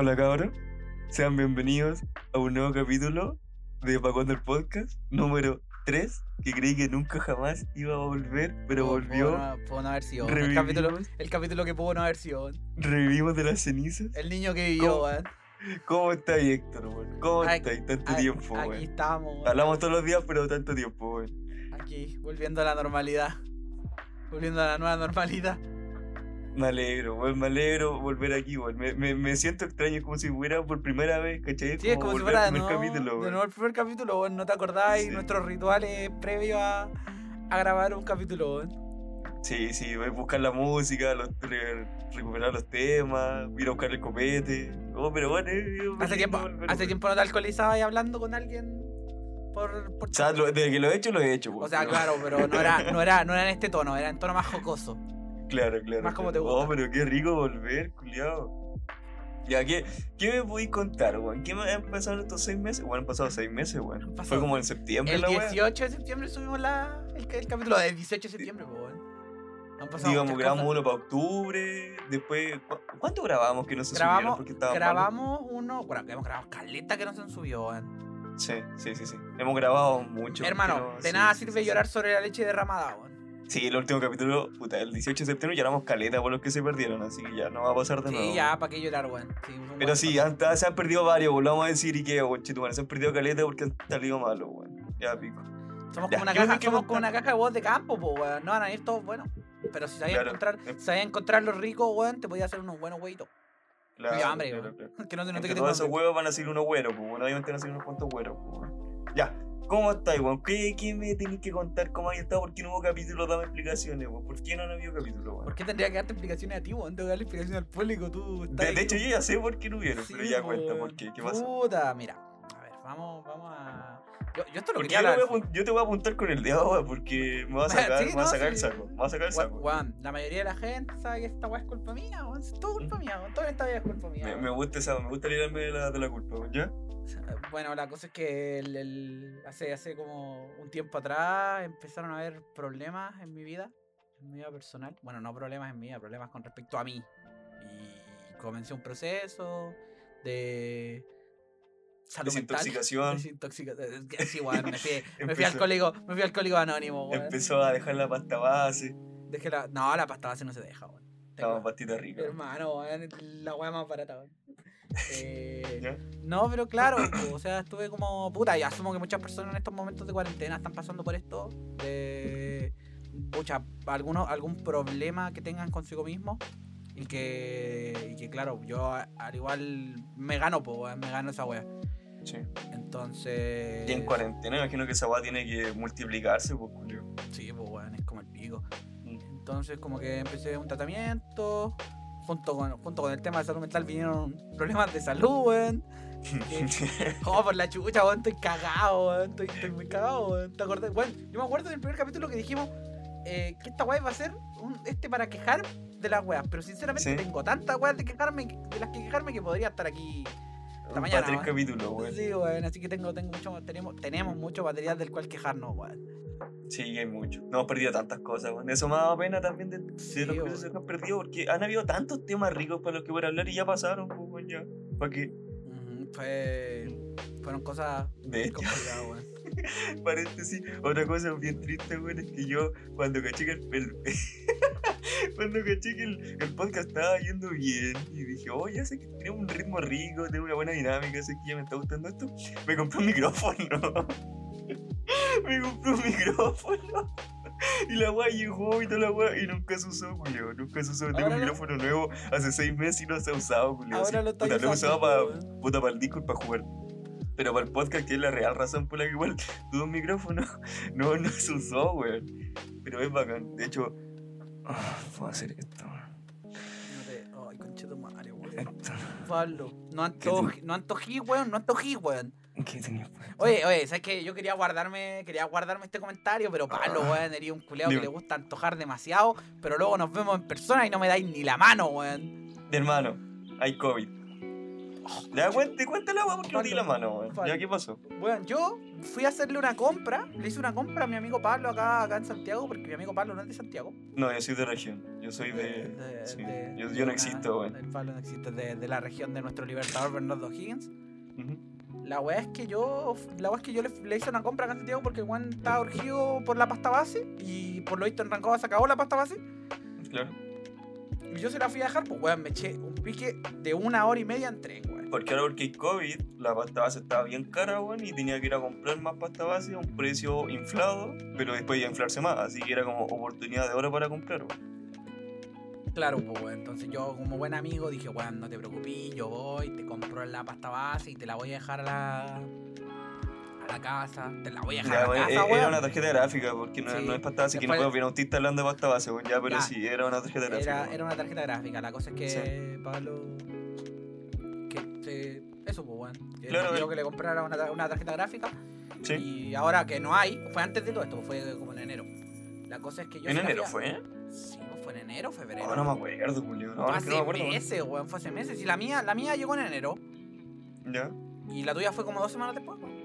Hola cabros, sean bienvenidos a un nuevo capítulo de Pacón el Podcast, número 3, que creí que nunca jamás iba a volver, pero volvió. Pudo no, pudo no haber sido. El capítulo, el capítulo que pudo no haber sido. revivimos de las cenizas. El niño que vivió, weón. ¿Cómo está Héctor, weón? ¿Cómo estáis? Tanto tiempo, Aquí weón. estamos, weón. Hablamos todos los días, pero tanto tiempo, weón. Aquí, volviendo a la normalidad. Volviendo a la nueva normalidad. Me alegro, me alegro volver aquí, weón. Me, me, me siento extraño como si fuera por primera vez, ¿cachai? Sí, es como si fuera de primer capítulo, de weón. nuevo el primer capítulo. ¿No te acordáis Sí. nuestros rituales previos a, a grabar un capítulo, weón? Sí, sí, voy a buscar la música, los, recuperar los temas, ir a buscar el copete. Oh, pero bueno, eh, eh, Hace tiempo, volver, hace tiempo no te alcoholizabas y hablando con alguien por, por O sea, lo- desde que lo he hecho, lo he hecho, O weón, sea, claro, pero no era, no era, no era en este tono, era en tono más jocoso. Claro, claro. más como claro. te gusta. Oh, pero qué rico volver, culiado. Ya, ¿qué, ¿qué me podéis contar, weón? ¿Qué me han pasado en estos seis meses? Bueno, han pasado seis meses, weón. Fue como en septiembre El la weá. 18 de septiembre subimos la, el, el capítulo del 18 de septiembre, weón. Han pasado Digamos, grabamos cosas. uno para octubre, después... ¿cu- ¿Cuánto grabamos que no se Grabamos, subieron porque grabamos uno, bueno, hemos grabado caleta que no se han subido, weón. Sí, sí, sí, sí. Hemos grabado mucho. Hermano, de sí, nada sirve sí, llorar sobre la leche derramada, weón. Sí, el último capítulo, puta, el 18 de septiembre lloramos caleta por los que se perdieron, así que ya no va a pasar de nuevo. Sí, ya, ¿para qué llorar, weón? Sí, Pero sí, han- se han perdido varios, weón, lo vamos a decir y que, weón, chitumare, se han perdido caleta porque han salido malos, weón. Ya pico. Somos ya, como una ¿qué me caja, somos como una caja de voz de campo, pues, weón. No van a ir todos buenos. Pero si sabías Claro. encontrar, Eh. sabías encontrar los ricos, weón, te podías hacer unos buenos weitos. Claro, Cuida hambre, claro, claro. Que no que tengo todos esos huevos van a salir unos güeros, pues, bueno, obviamente van a salir unos cuantos güeros, pues. Ya, ¿cómo estáis, weón? ¿Qué, ¿Qué me tenéis que contar cómo hay estado? ¿Por qué no hubo capítulos? Dame explicaciones, weón. ¿Por qué no han habido capítulos, weón? ¿Por qué tendría que darte explicaciones a ti, weón? Tengo que darle explicaciones al público, tú De, ahí de hecho, yo ya sé por qué no hubieron, Sí, pero ya cuenta. ¿por qué? ¿Qué pasó? Puta, mira. A ver, vamos, vamos a. Yo, yo esto lo Porque quería yo, te voy a hablar. apun- yo te voy a apuntar con el dedo, weón, porque me va a sacar, Sí, me va a no, sacar el saco. Me va a sacar el Weón, saco. weón, la mayoría de la gente sabe que esta weá es culpa mía, weón. Es todo culpa mía, weón. Toda esta vida es culpa mía. Me, gusta esa, me gusta librarme de la, de la culpa, weón, ¿ya? Bueno, la cosa es que el- el- hace, hace como un tiempo atrás empezaron a haber problemas en mi vida, en mi vida personal. Bueno, no problemas en mi vida, problemas con respecto a mí. Y comencé un proceso de salud. Desintoxicación. Desintoxicación. Sí, weón, me fui, me fui Empezó. alcohólico, me fui alcohólico anónimo, weón. Empezó a dejar la pasta base. Dejé la... No, la pasta base no se deja, weón. No, pastita rica. Hermano, weón, la weá más barata, weón. Eh, no, pero claro, po, o sea, estuve como puta y asumo que muchas personas en estos momentos de cuarentena están pasando por esto de pucha, alguno, algún problema que tengan consigo mismo y que, y que claro, yo al igual me gano, po, weón, me gano esa wea. Sí. Entonces, Y en cuarentena, imagino que esa weá tiene que multiplicarse, pues, Julio. sí, pues weón, es como el pico. Mm. Entonces como que empecé un tratamiento. Junto con, junto con el tema de salud mental vinieron problemas de salud, weón. Oh, por la chucha, weón, estoy cagado, weón. Estoy, estoy muy cagado, weón. ¿Te acordás? Weón, yo me acuerdo del primer capítulo que dijimos eh, que esta weá iba a ser un, este para quejar de las weas. Pero sinceramente Sí. tengo tantas weas de quejarme, de las que quejarme que podría estar aquí. Para mañana, tres weón. capítulos, weón. Sí, weón. Así que tengo, tengo mucho, tenemos, tenemos mucho material del cual quejarnos, weón. Sí, hay mucho. No hemos perdido tantas cosas, weón. Eso me ha dado pena también de, de Sí, los que se han perdido, porque han habido tantos temas ricos para los que a hablar y ya pasaron, pues, weón, ya. ¿Para qué? Fue, fueron cosas complicadas, weón. paréntesis, otra cosa bien triste, weón, es que yo, cuando caché que el, el- cuando caché que el, el podcast estaba yendo bien, y dije, oh, ya sé que tenemos un ritmo rico, tenemos una buena dinámica, sé que ya me está gustando esto, me compré un micrófono. me compré un micrófono. Y la weá llegó y toda la weá y nunca se usó, Julio. Nunca se usó. Tengo Ahora un lo- micrófono nuevo hace seis meses y no se ha usado, Julio. Ahora lo estoy puta, lo he usando, usado para weón. puta para el disco y para jugar. Pero para el podcast, que es la real razón por la que igual tuve un micrófono, no, no se usó, weón. Pero es bacán. De hecho, puedo hacer esto. No te- Ay, weón. Esto. Pablo, no antojí, no antojí, weón, no antojí, weón. Oye, oye, ¿sabes qué? Yo quería guardarme, quería guardarme este comentario, pero Pablo, Ah. weón, eres un culeado que le gusta antojar demasiado, pero luego nos vemos en persona y no me dais ni la mano, weón. Mi hermano, hay COVID. Ya, cuente, cuéntala, weón, porque di la mano, weón. Ya, ¿qué pasó? Bueno, yo fui a hacerle una compra, le hice una compra a mi amigo Pablo acá, acá en Santiago, porque mi amigo Pablo no es de Santiago. No, yo soy de región. Yo soy de. de- sí, de- yo, yo no existo, weón. El Pablo no existe, de, de la región de nuestro libertador Bernardo Higgins. Ujú. La weá es que yo. La es que yo le, le hice una compra acá en Santiago porque weón estaba urgido por la pasta base. Y por lo visto en Rancagua se acabó la pasta base. Claro. Y yo se la fui a dejar, pues weón, me eché un pique de una hora y media en tren, weón. Porque ahora porque hay COVID, la pasta base estaba bien cara, weón, y tenía que ir a comprar más pasta base a un precio inflado, pero después iba a inflarse más, así que era como oportunidad de oro para comprar, weón. Claro, pues weón. Entonces yo, como buen amigo, dije, weón, no te preocupes, yo voy, te compro la pasta base y te la voy a dejar a la. a la casa. Te la voy a dejar Ya, a la weón, casa, era weón. una tarjeta gráfica, porque no, Sí. no es pasta base, que no Después- puedo ver a un autista hablando de pasta base, weón, ya, pero Ya. sí, era una tarjeta gráfica. Era, era una tarjeta gráfica. La cosa es que Pablo. Se- eso, pues, weón. Claro, eh. que le comprara una, una tarjeta gráfica. Sí. Y ahora que no hay, fue antes de todo esto, fue como en enero. La cosa es que yo. En enero fue. Sí, pues, fue en enero, febrero. Oh, no me acuerdo, Julio. No, no me hace acuerdo. meses, weón. Fue hace meses. Y la mía, la mía llegó en enero. Ya. Y la tuya fue como dos semanas después, weón.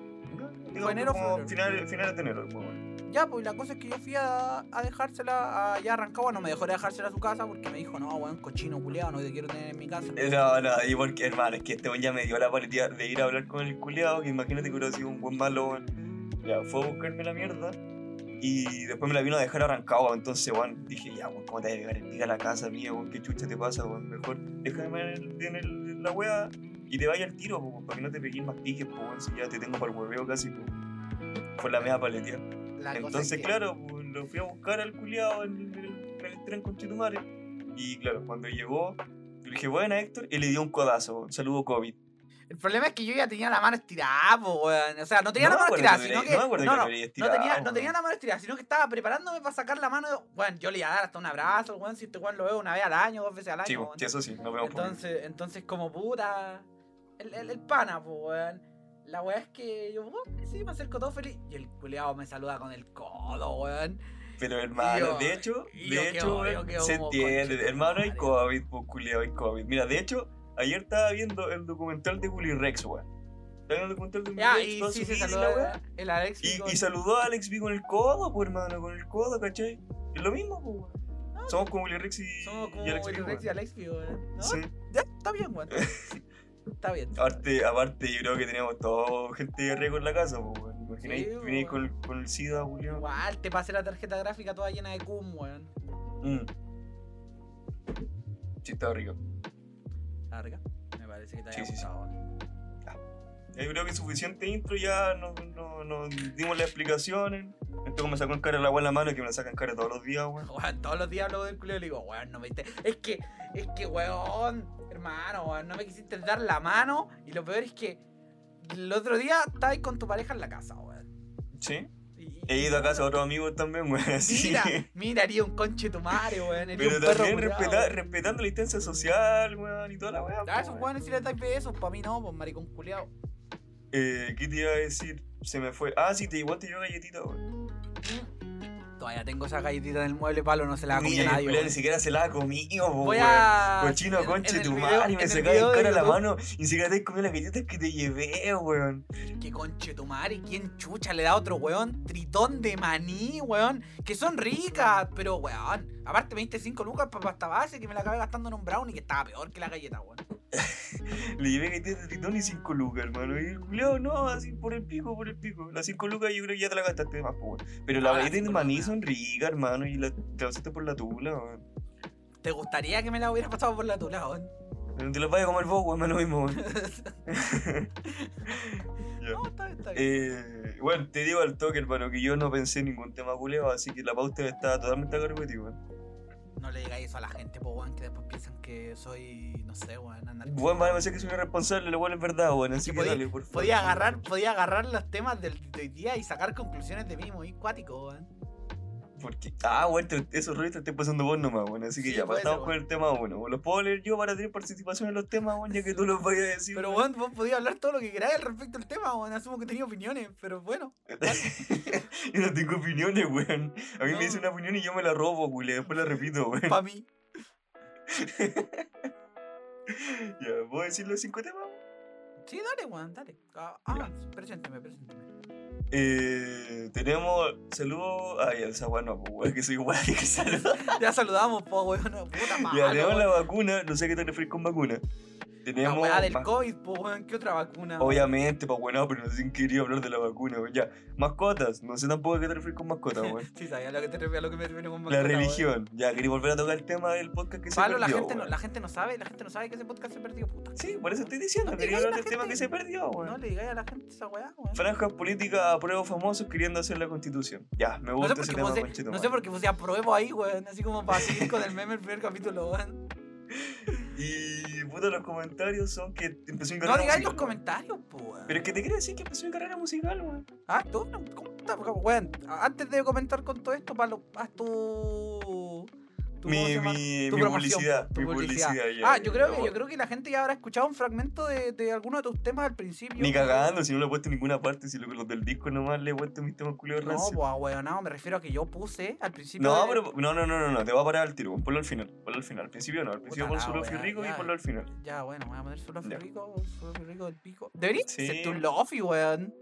Digo, enero, como. Finales, finales de enero, pues, weón. Ya, pues la cosa es que yo fui a, a dejársela a Rancagua. No me dejó de dejársela a su casa porque me dijo, no, weón, cochino culiado, no te quiero tener en mi casa. Eh, No, no, y porque, hermano, es que este weón ya me dio la paletía de ir a hablar con el culiado, que imagínate que hubiera sido un buen malo, weón. Ya, fue a buscarme la mierda. Y después me la vino a dejar arrancado, entonces, weón, dije, ya, weón, ¿cómo te va a llegar el pica a la casa mía, weón? ¿Qué chucha te pasa, weón? Mejor déjame en, el- en el- en la wea y te vaya al tiro, po, para que no te pegues más piques, pues, weón, si ya te tengo para el hueveo casi, pues. Fue la media cosa Entonces, es que- claro, pues, lo fui a buscar al culiado en, el- en el tren con Chetumare. Y claro, cuando llegó, le dije, buena Héctor, y le dio un codazo, un saludo COVID. El problema es que yo ya tenía la mano estirada, po, weón. O sea, no tenía No la mano estirada, que sino que. no me no, que no, no estirado, tenía, no weón. tenía la mano estirada, sino que estaba preparándome para sacar la mano. Bueno, yo le iba a dar hasta un abrazo, weón. Si este weón lo veo una vez al año, dos veces al año. Sí, weón. sí, eso sí, por ahí. Entonces, entonces como puta. El, el, el pana, pues, weón. La weá es que yo, oh, sí, me acerco todo feliz. Y el culiado me saluda con el codo, weón. Pero hermano, yo- de hecho, de hecho, se entiende. Hermano, hay. COVID, pues culiado, hay COVID. Mira, de hecho, ayer estaba viendo el documental de Willy Rex, weón. Estaba viendo el documental de Willy Ya, Rex, y sí, se la weá. el Alex. Y, con- y saludó a Alex B con el codo, pues hermano, con el codo, ¿cachai? Es lo mismo, pues, weón. Somos como Willy Rex y, Somos como y Alex Willy B, Rex y. Alex, weón. ¿No? Sí. Ya, está bien, weón. Está bien. Aparte, aparte, yo creo que teníamos todo gente de riesgo en la casa, pues, weón. Imagináis, Sí, weón. con, con el SIDA, Julio. Igual, te pasé la tarjeta gráfica toda llena de cum, weón. Mm. Sí, estaba rico. Larga. Me parece que te Sí, haya sí, sí. Weón. Yo creo que suficiente intro, ya nos, nos- nos dimos las explicaciones. Esto como me sacó en cara la agua en la mano, que me la sacan cara todos los días, weón. Weón, todos los días hablo del culo y le digo, weón, no me diste. Es que, es que, weón, hermano, weón, no me quisiste dar la mano. Y lo peor es que el otro día estabas con tu pareja en la casa, weón. Sí. Y- He ido a casa de otros amigos también, weón, así. Mira, mira, haría un conche tu madre, weón. haría Pero un también respeta- weón. respetando la instancia social, weón, y toda la weá. A pues, esos weón. weones si les dais besos, para mí no, pues maricón culiao. Eh, ¿Qué te iba a decir? Se me fue. Ah, sí, te igual te dio galletita, weón. Todavía tengo esa galletita en el mueble palo, no se la ha comido nadie. ni siquiera se la ha comido, Voy a. Cochino en- conche en tu video- madre, y me en el cara la mano. Ni siquiera te has comido las galletas que te llevé, weón. Que conche tu madre, ¿quién chucha le da a otro weón? Tritón de maní, weón. Que son ricas, pero weón. Aparte me diste 5 lucas para pasta base que me la acabé gastando en un brownie que estaba peor que la galleta, weón. Le llevé galletas de tritón y 5 lucas, hermano. Y el culiao, no, así por el pico, por el pico. Las 5 lucas yo creo que ya te la gastaste de más, po. Pero Ah, las galletas de maní son ricas, hermano. Y la, te las por la tula, weón. ¿Te gustaría que me la hubiera pasado por la tula, weón? No te las vayas a comer vos, weón, lo mismo, weón. No, está bien, está bien. Eh, bueno, te digo al toque, hermano, que yo no pensé en ningún tema culeado, así que la pauta está totalmente a cargo de ti, weón. No le digáis eso a la gente, po, weón, que después piensan que soy, no sé, weón, anarquista. Bueno, van a pensar que soy irresponsable, lo bueno es verdad, weón, así Que que podí- dale, por favor. Podía agarrar, podía agarrar los temas del, de hoy día y sacar conclusiones de mí muy cuático, weón. Porque, ah, bueno, esos rollos te estoy pasando vos nomás, weón, así que Sí, ya, ser, con el tema uno. Los puedo leer yo para tener participación en los temas, weón, ya que tú los vayas a decir. Pero weón, vos podías hablar todo lo que queráis al respecto del tema, weón. Asumo que tenía opiniones, pero bueno. yo no tengo opiniones, weón. A mí No. me dicen una opinión y yo me la robo, weón, y después la repito, weón. Pa' mí. Ya, ¿puedo decir los cinco temas? Sí, dale, weón, dale. Ah, ah, presénteme, presénteme. Eh, tenemos saludos. Ay, esa weá no, pues que soy igual que. Ya saludamos, po, weón. Puta madre. Ya, tenemos la vacuna, no sé a qué te refieres con vacuna. La weá del COVID, po, weón. ¿Qué otra vacuna? Obviamente, pues bueno, pero no sé si quería hablar de la vacuna, weón. Ya, mascotas, no sé tampoco a qué te refieres con mascotas, weón. Sí, sabía lo que te refieres, a lo que me refiero con La mascota, weón. religión, ya, quería volver a tocar el tema del podcast que se Pablo, la perdió, gente, no, weón. la gente no sabe, la gente no sabe que ese podcast se perdió, puta. Sí, por eso estoy diciendo, No quería hablar la del tema que se perdió, weón. No le digáis a la gente esa weá, weón. Franjas políticas a prueba famosos queriendo hacer la constitución. Ya, me No gusta sé, por ese tema, conchito, no sé por qué puse apruebo ahí, weón. Así como para seguir con el meme el primer capítulo, weón. Y puta, los comentarios son que empezó mi No carrera digáis los comentarios, po. Pero es que te quiero decir que empezó mi carrera musical, weón. Ah, tú, no, ¿cómo está? Weón, antes de comentar con todo esto, Pablo, haz tu. Tu ¿cómo se Mi, mi, Tu mi publicidad, tu mi publicidad. publicidad. ya, Ah, yo creo, que, yo creo que la gente ya habrá escuchado un fragmento de, de alguno de tus temas al principio. Ni cagando, si no lo he puesto en ninguna parte, si lo- los del disco nomás le he puesto mis temas culiados No, pues weón, no, me refiero a que yo puse al principio. No, de- pero no, no, no, no, no, te voy a parar al tiro, ponlo al final, ponlo al final. Al principio no, al principio pon solo wea, rico y ponlo al final. Ya, bueno, voy a poner solo Ya. rico, solo rico del pico. Debería Sí. ser tu lofi, weón.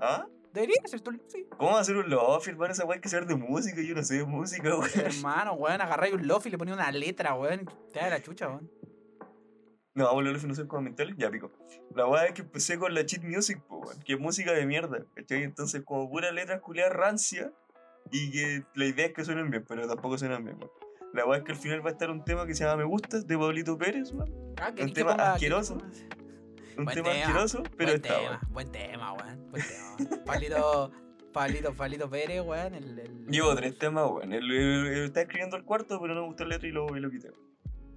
¿Ah? Debería ser tu lofi. ¿Cómo va a hacer un lofi, hermano? Esa weá que saber de música, yo no sé de música, weón. Hermano, weón, agarráis un lofi y le ponía una letra, weón. Te da la chucha, weón. No, vamos a no sé mentales, ya pico. La weá es que empecé con la cheat music, po, weón, que es música de mierda, ¿cachai? Entonces, como pura letra culiada rancia, y que la idea es que suenen bien, pero tampoco suenan bien, weón. La weá es que al final va a estar un tema que se llama Me Gustas, de Pablito Pérez, weón. Ah, ¿querés que tema asqueroso. ¿querés que ponga- Un Buen tema asqueroso, pero buen está, tema, weón. buen tema, weón. Buen tema. Pablito, Pablito, Pablito Pérez, weón. El, el, Llevo tres temas, weón. Está escribiendo el cuarto, pero no me gustó la letra y lo, y lo quité.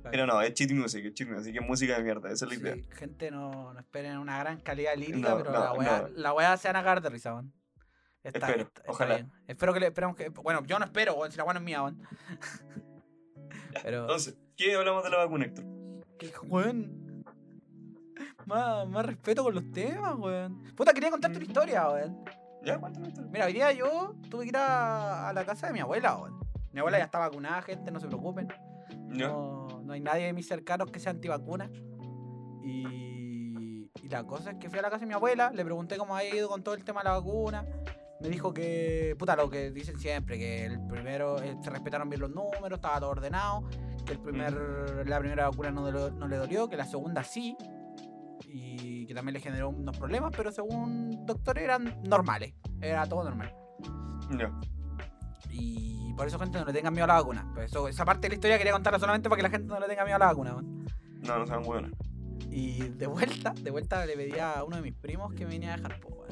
Pero no, es cheat music, es cheat music, es música de mierda, esa es la idea. Sí, gente, no, no esperen una gran calidad lírica, No, pero no, la weá, la weá se van a cagar de risa, weón. Está, Espero, está- está ojalá. bien. Espero que le esperamos que. Bueno, yo no espero, weón, si la weá no es mía, weón. Pero. Entonces, ¿qué hablamos de la vacuna, Héctor? que, weón. Más, más respeto con los temas, weón. Puta, quería contarte una historia, weón. Ya, cuéntame esto. Mira, hoy día yo tuve que ir a, a la casa de mi abuela, weón. Mi abuela ya está vacunada, gente, no se preocupen. No, no hay nadie de mis cercanos que sea antivacuna. Y, y la cosa es que fui a la casa de mi abuela, le pregunté cómo había ido con todo el tema de la vacuna. Me dijo que, puta, lo que dicen siempre, que el primero eh, se respetaron bien los números, estaba todo ordenado, que el primer, la primera vacuna no, no le dolió, que la segunda sí, y que también le generó unos problemas, pero según doctores eran normales, era todo normal. Ya. Y por eso, gente, no le tengan miedo a la vacuna. Pues eso, esa parte de la historia quería contarla solamente para que la gente no le tenga miedo a la vacuna. weón. No, no sean buenos. Y de vuelta, de vuelta le pedí a uno de mis primos que me viniera a dejar, po.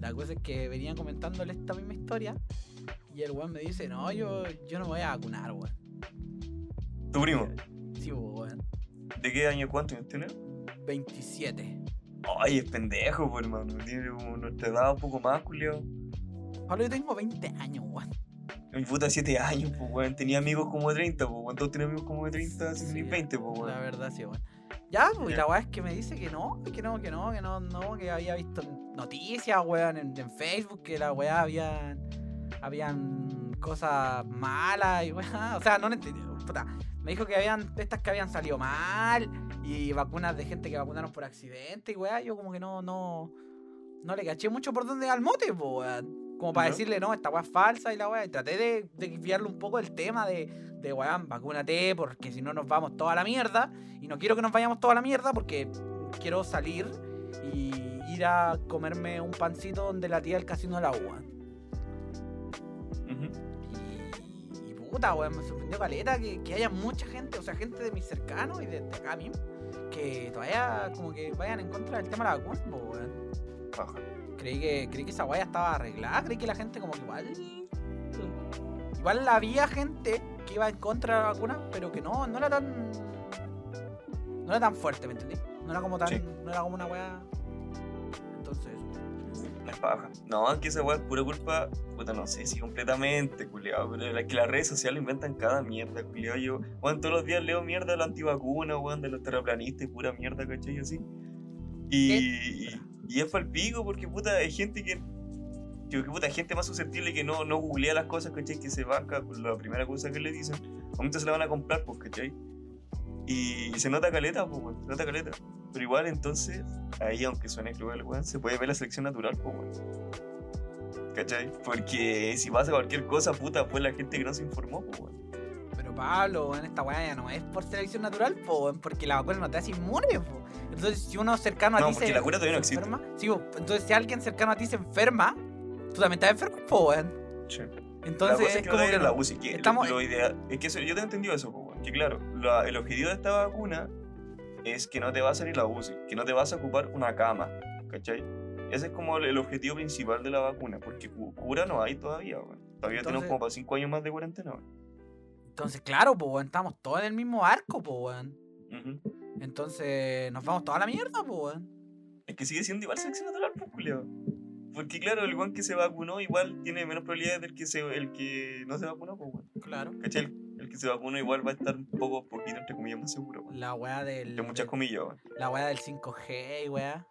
La cosa es que venían comentándole esta misma historia. Y el weón me dice, no, yo, yo no me voy a vacunar, weón. ¿Tu primo? Sí, weón. ¿De qué año cuánto años tiene? 27. Ay, es pendejo, pues, hermano. Tiene como nuestra edad un poco más, culiao. Pablo, yo tengo 20 años, weón. Mi puta 7 años, pues, weón. Tenía amigos como de 30, pues, weón. Todos tienen amigos como de 30, si Sí, tenéis 20, pues, La weón. verdad, sí, weón. Ya, pues y Ya. la weá es que me dice que no, que no, que no, que no, no, que había visto noticias, weón, en, en Facebook, que la weá habían, habían cosas malas y weá, o sea, no lo entendí, puta. Me dijo que habían estas que habían salido mal y vacunas de gente que vacunaron por accidente y weá, yo como que no, no, no le caché mucho por dónde al mote, po. Como para decirle, no, esta weá es falsa y la weá. Y traté de, de desviarle un poco el tema de, de weón, vacúnate, porque si no nos vamos toda la mierda. Y no quiero que nos vayamos toda la mierda porque quiero salir y ir a comerme un pancito donde la tía del casino de la UA. Ujú. Y, y puta, weón, me sorprendió caleta que, que haya mucha gente, o sea, gente de mis cercanos y de, de acá mismo, que todavía como que vayan en contra del tema de la vacuna, po, weón. Creí que, creí que esa weá estaba arreglada, creí que la gente como que igual. Igual había gente que iba en contra de la vacuna, pero que no, no era tan. No era tan fuerte, ¿me entendí? No era como tan. Sí. No era como una weá. Entonces. Es paja. No, es que esa weá es pura culpa, puta, no sé si completamente, culiao, pero es que las redes sociales inventan cada mierda, culiao. Yo, weón, todos los días leo mierda de la antivacuna, weón, de los terraplanistas y pura mierda, ¿cachai? Así. Y, y, y es palpico porque, puta, hay gente que. Que, que, puta, hay gente más susceptible que no, no googlea las cosas, ¿cachai? Que se banca por la primera cosa que le dicen. Momentos se la van a comprar, pues, ¿cachai? Y, se nota caleta, pues, weón, se nota caleta. Pero igual, entonces, ahí, aunque suene cruel, weón, se puede ver la selección natural, pues, weón. ¿Cachai? Porque si pasa cualquier cosa, puta, fue la gente que no se informó, pues, weón. Pero Pablo, weón, esta weá ya no es por selección natural, po, weón, porque la vacuna no te hace inmune, po. Entonces, si uno cercano a No, ti se, la cura todavía no se existe. enferma, sí, po, entonces si alguien cercano a ti se enferma, tú también estás enfermo, po, weón. Sí. Entonces, la cosa es que como que la UCI, que estamos- lo ideal, es que eso, yo te he entendido eso, weón, que claro, la- el objetivo de esta vacuna es que no te va a salir la UCI, que no te vas a ocupar una cama, ¿cachai? Ese es como el, objetivo principal de la vacuna, porque cu- cura no hay todavía, weón. Todavía tenemos Entonces- como para 5 años más de cuarentena, weón. Entonces, claro, po, weón, estamos todos en el mismo arco, po, weón. Ujú. Entonces, nos vamos toda la mierda, po, weón. Es que sigue siendo igual selección natural, pues. Porque claro, el weón que se vacunó igual tiene menos probabilidades del que se, el que no se vacunó, pues, weón. Claro. ¿Cachai? El, que se vacunó igual va a estar un poco, poquito, entre comillas, más seguro. La weá del. De muchas comillas. La weá del 5G, weá.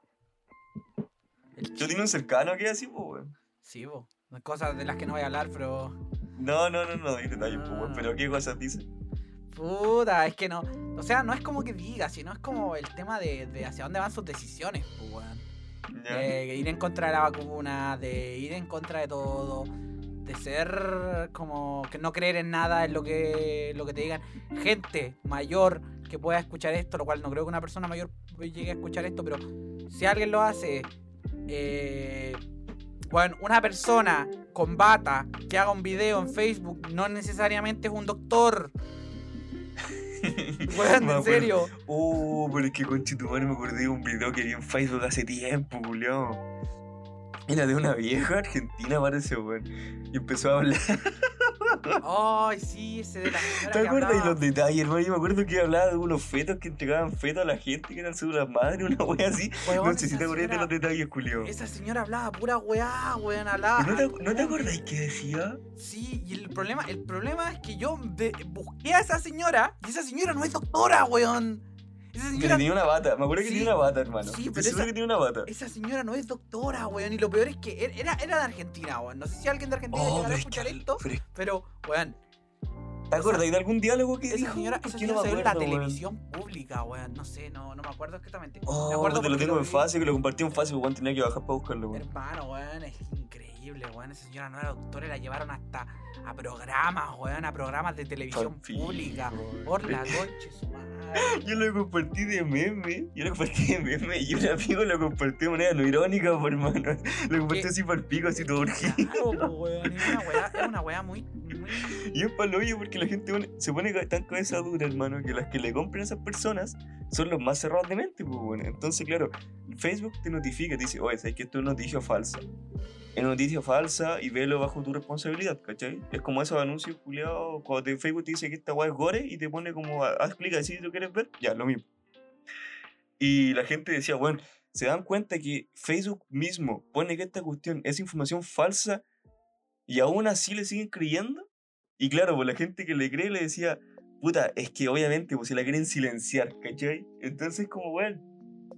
El Yo tenía un cercano que es así, pues, weón. Sí, po. Cosas de las que no voy a hablar, pero. No, no, no, no, hay detalles, pues, weón. Pero ¿qué cosas dice? Puta, es que no. O sea, no es como que diga, sino es como el tema de, de hacia dónde van sus decisiones, pues, weón. De ir en contra de la vacuna, de ir en contra de todo, de ser como que no creer en nada en lo que, lo que te digan. Gente mayor que pueda escuchar esto, lo cual no creo que una persona mayor llegue a escuchar esto, pero si alguien lo hace, eh, bueno, una persona con bata que haga un video en Facebook no necesariamente es un doctor. En serio. Uh, pero es que con Chitumare me acordé de un video que vi en Facebook hace tiempo, culiao. Era de una vieja argentina, parece, weón. Y empezó a hablar. Ay, sí, ese de la ¿Te acuerdas de los detalles, hermano? Yo me acuerdo que hablaba de unos fetos que entregaban fetos a la gente, que eran las madres, una wea así. Weón, No sé si te acordás de los detalles, culiao. Esa señora hablaba pura weá, weón, hablaba. ¿No te, ¿No te acordáis qué decía? Sí, y el problema, el problema es que yo de- busqué a esa señora y esa señora no es doctora, weón. Esa Que señora, tenía una bata. Me acuerdo que Sí, tenía una bata, hermano. sí, pero esa- que tenía una bata. esa señora no es doctora, weón. Y lo peor es que er- era, era de Argentina, weón. No sé si alguien de Argentina Oh, llegará a es escuchar que- esto, pero- pero, weón, ¿Te acordáis de algún diálogo que esa dijo? señora, esa señora no se me ve en la televisión pública, weón. No sé, no, no me acuerdo exactamente. me Oh, acuerdo te lo tengo en fácil, que lo compartí en fácil, weón, tenía que bajar para buscarlo, weón. Hermano, weón, es increíble, weón. Esa señora no era doctora y la llevaron hasta a programas, weón, a programas de televisión pública. Por la concha, su madre. Yo lo compartí de meme, yo lo compartí de meme y un amigo lo compartió de manera no irónica, por hermano. Lo compartí ¿Qué? así por el pico, así todo urgido. Claro, weón. Es una weá, es una weá muy, muy. Y es palo hoyo porque la gente pone- se pone tan cabeza dura, hermano, que las que le compran a esas personas son los más cerrados de mente, pues, bueno. Entonces, claro, Facebook te notifica, te dice, oye, sabes que esto es noticia falsa. Es noticia falsa y velo bajo tu responsabilidad, ¿cachai? Es como esos anuncios culiados, cuando te- Facebook te dice que esta weá es gore y te pone como, "Ah, haz clic así si lo quieres ver, ya, lo mismo. Y la gente decía, bueno, se dan cuenta que Facebook mismo pone que esta cuestión es información falsa y aún así le siguen creyendo. Y claro, pues la gente que le cree le decía, puta, es que obviamente, pues se la quieren silenciar, ¿cachai? Entonces, como, weón,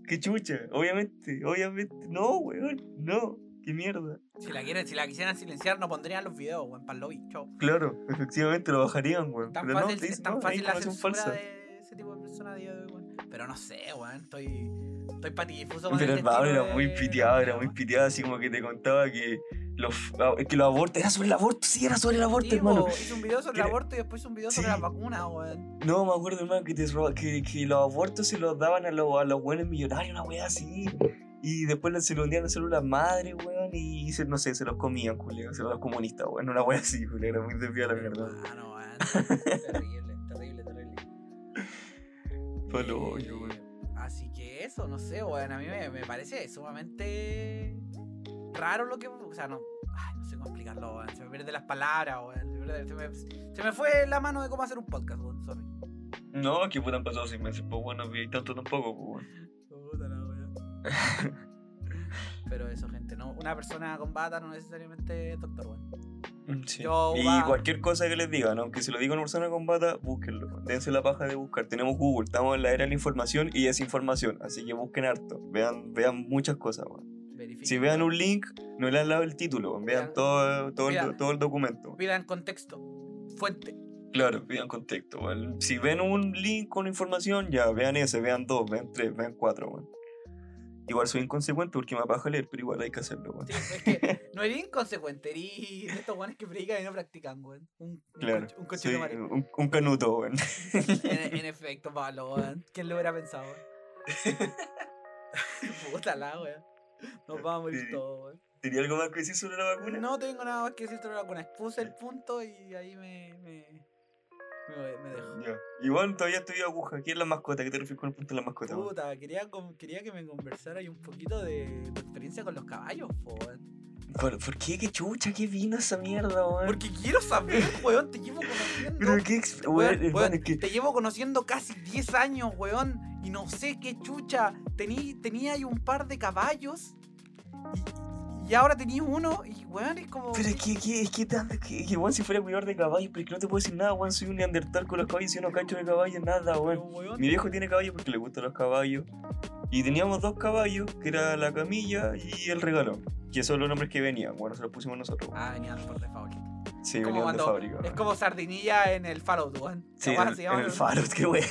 qué chucha, obviamente, obviamente, no, weón, no, qué mierda. Si la, quieren, si la quisieran silenciar, no pondrían los videos, weón, para el lobby. Chau. Claro, efectivamente lo bajarían, weón. Tan Pero fácil, no, te es dicen, tan no, fácil la censura falsa. de ese tipo de personas día de hoy, weón. Pero no sé, weón, estoy. Estoy patidifuso con Pero el Pablo era muy piteado, era muy piteado, así como que te contaba que los, ah, que los abortos, era sobre el aborto, sí, era sobre el aborto, Sí, hermano. hizo un video sobre el aborto y después hizo un video sobre las vacunas, weón. No, me acuerdo, hermano, que, te que, que los abortos se los daban a, los a los buenos millonarios, una wea así. Y después hundían las células madre, weón, y se, no sé, se los comían, culero, se los comunistas, weón, una wea así, culero, era muy desviada la mierda. Hermano, weón. terrible, terrible, terrible. Fue lo Eh, weón. Así que eso, no sé, weón. A mí me, me parece sumamente raro lo que. O sea, no. Ay, no sé cómo explicarlo, weón. Se me pierde las palabras, weón. Se me, se me- se me fue la mano de cómo hacer un podcast, weón. Sorry. No, que putan pasado seis meses, pues bueno, vi tanto tampoco, pues bueno. Pero eso, gente, no. Una persona con bata no necesariamente es doctor, weón. Sí. Yo y va- cualquier cosa que les digan, aunque se lo diga una persona con bata, búsquenlo. Dense la paja de buscar. Tenemos Google, estamos en la era de la información y desinformación. Así que busquen harto. Vean, vean muchas cosas, weón. Si vean un link, no le han dado el título, vean Vean- todo, todo, el, vean. todo el documento. Pidan contexto. Fuente. Claro, vean contexto, weón. Si ven un link con información, ya vean ese, vean dos, vean tres, vean cuatro, weón. Igual soy inconsecuente porque me apaga leer, pero igual hay que hacerlo, weón. Sí, es que no eres inconsecuente, eres de estos guanes que predican y no practican, weón. Un, Claro, un coche soy de un, un canuto, weón. En, en efecto, Pablo, weón. ¿Quién lo hubiera pensado? Puta la, weón. Nos vamos a morir todos, weón. ¿Tenía algo más que decir sobre la vacuna? No tengo nada más que decir sobre la vacuna. Expuse el punto y ahí me. me. Me, me dejo. Ya. Igual todavía estoy aguja. ¿Quién es la mascota? ¿Qué te refieres con el punto de la mascota? Puta, quería, quería que me conversara ahí un poquito de tu experiencia con los caballos, po. ¿Por, por qué? ¿Qué chucha? ¿Qué vino esa mierda, weón? Porque quiero saber, weón. Te llevo conociendo. Pero qué. Weón, weón, es que. Te llevo conociendo casi 10 años, weón. Y no sé qué chucha. Tení, tenía ahí un par de caballos. Y, y ahora tenía uno. Y weón, es como. Pero es que, que- es que, que, que, weón, si fuera cuidador de caballos, pero es que no te puedo decir nada, weón. Soy un neandertal con los caballos y no cacho de caballos, nada, weón. weón, Mi viejo tiene caballos porque le gustan los caballos. Y teníamos dos caballos, que era la camilla y el regalón. Que son los nombres que venían, bueno, se los pusimos nosotros. weón. Ah, venían por de fábrica. Sí, Es como venían de fábrica. Es weón. como sardinilla en el Fallout, weón. Sí, en el, en el Fallout, qué weón.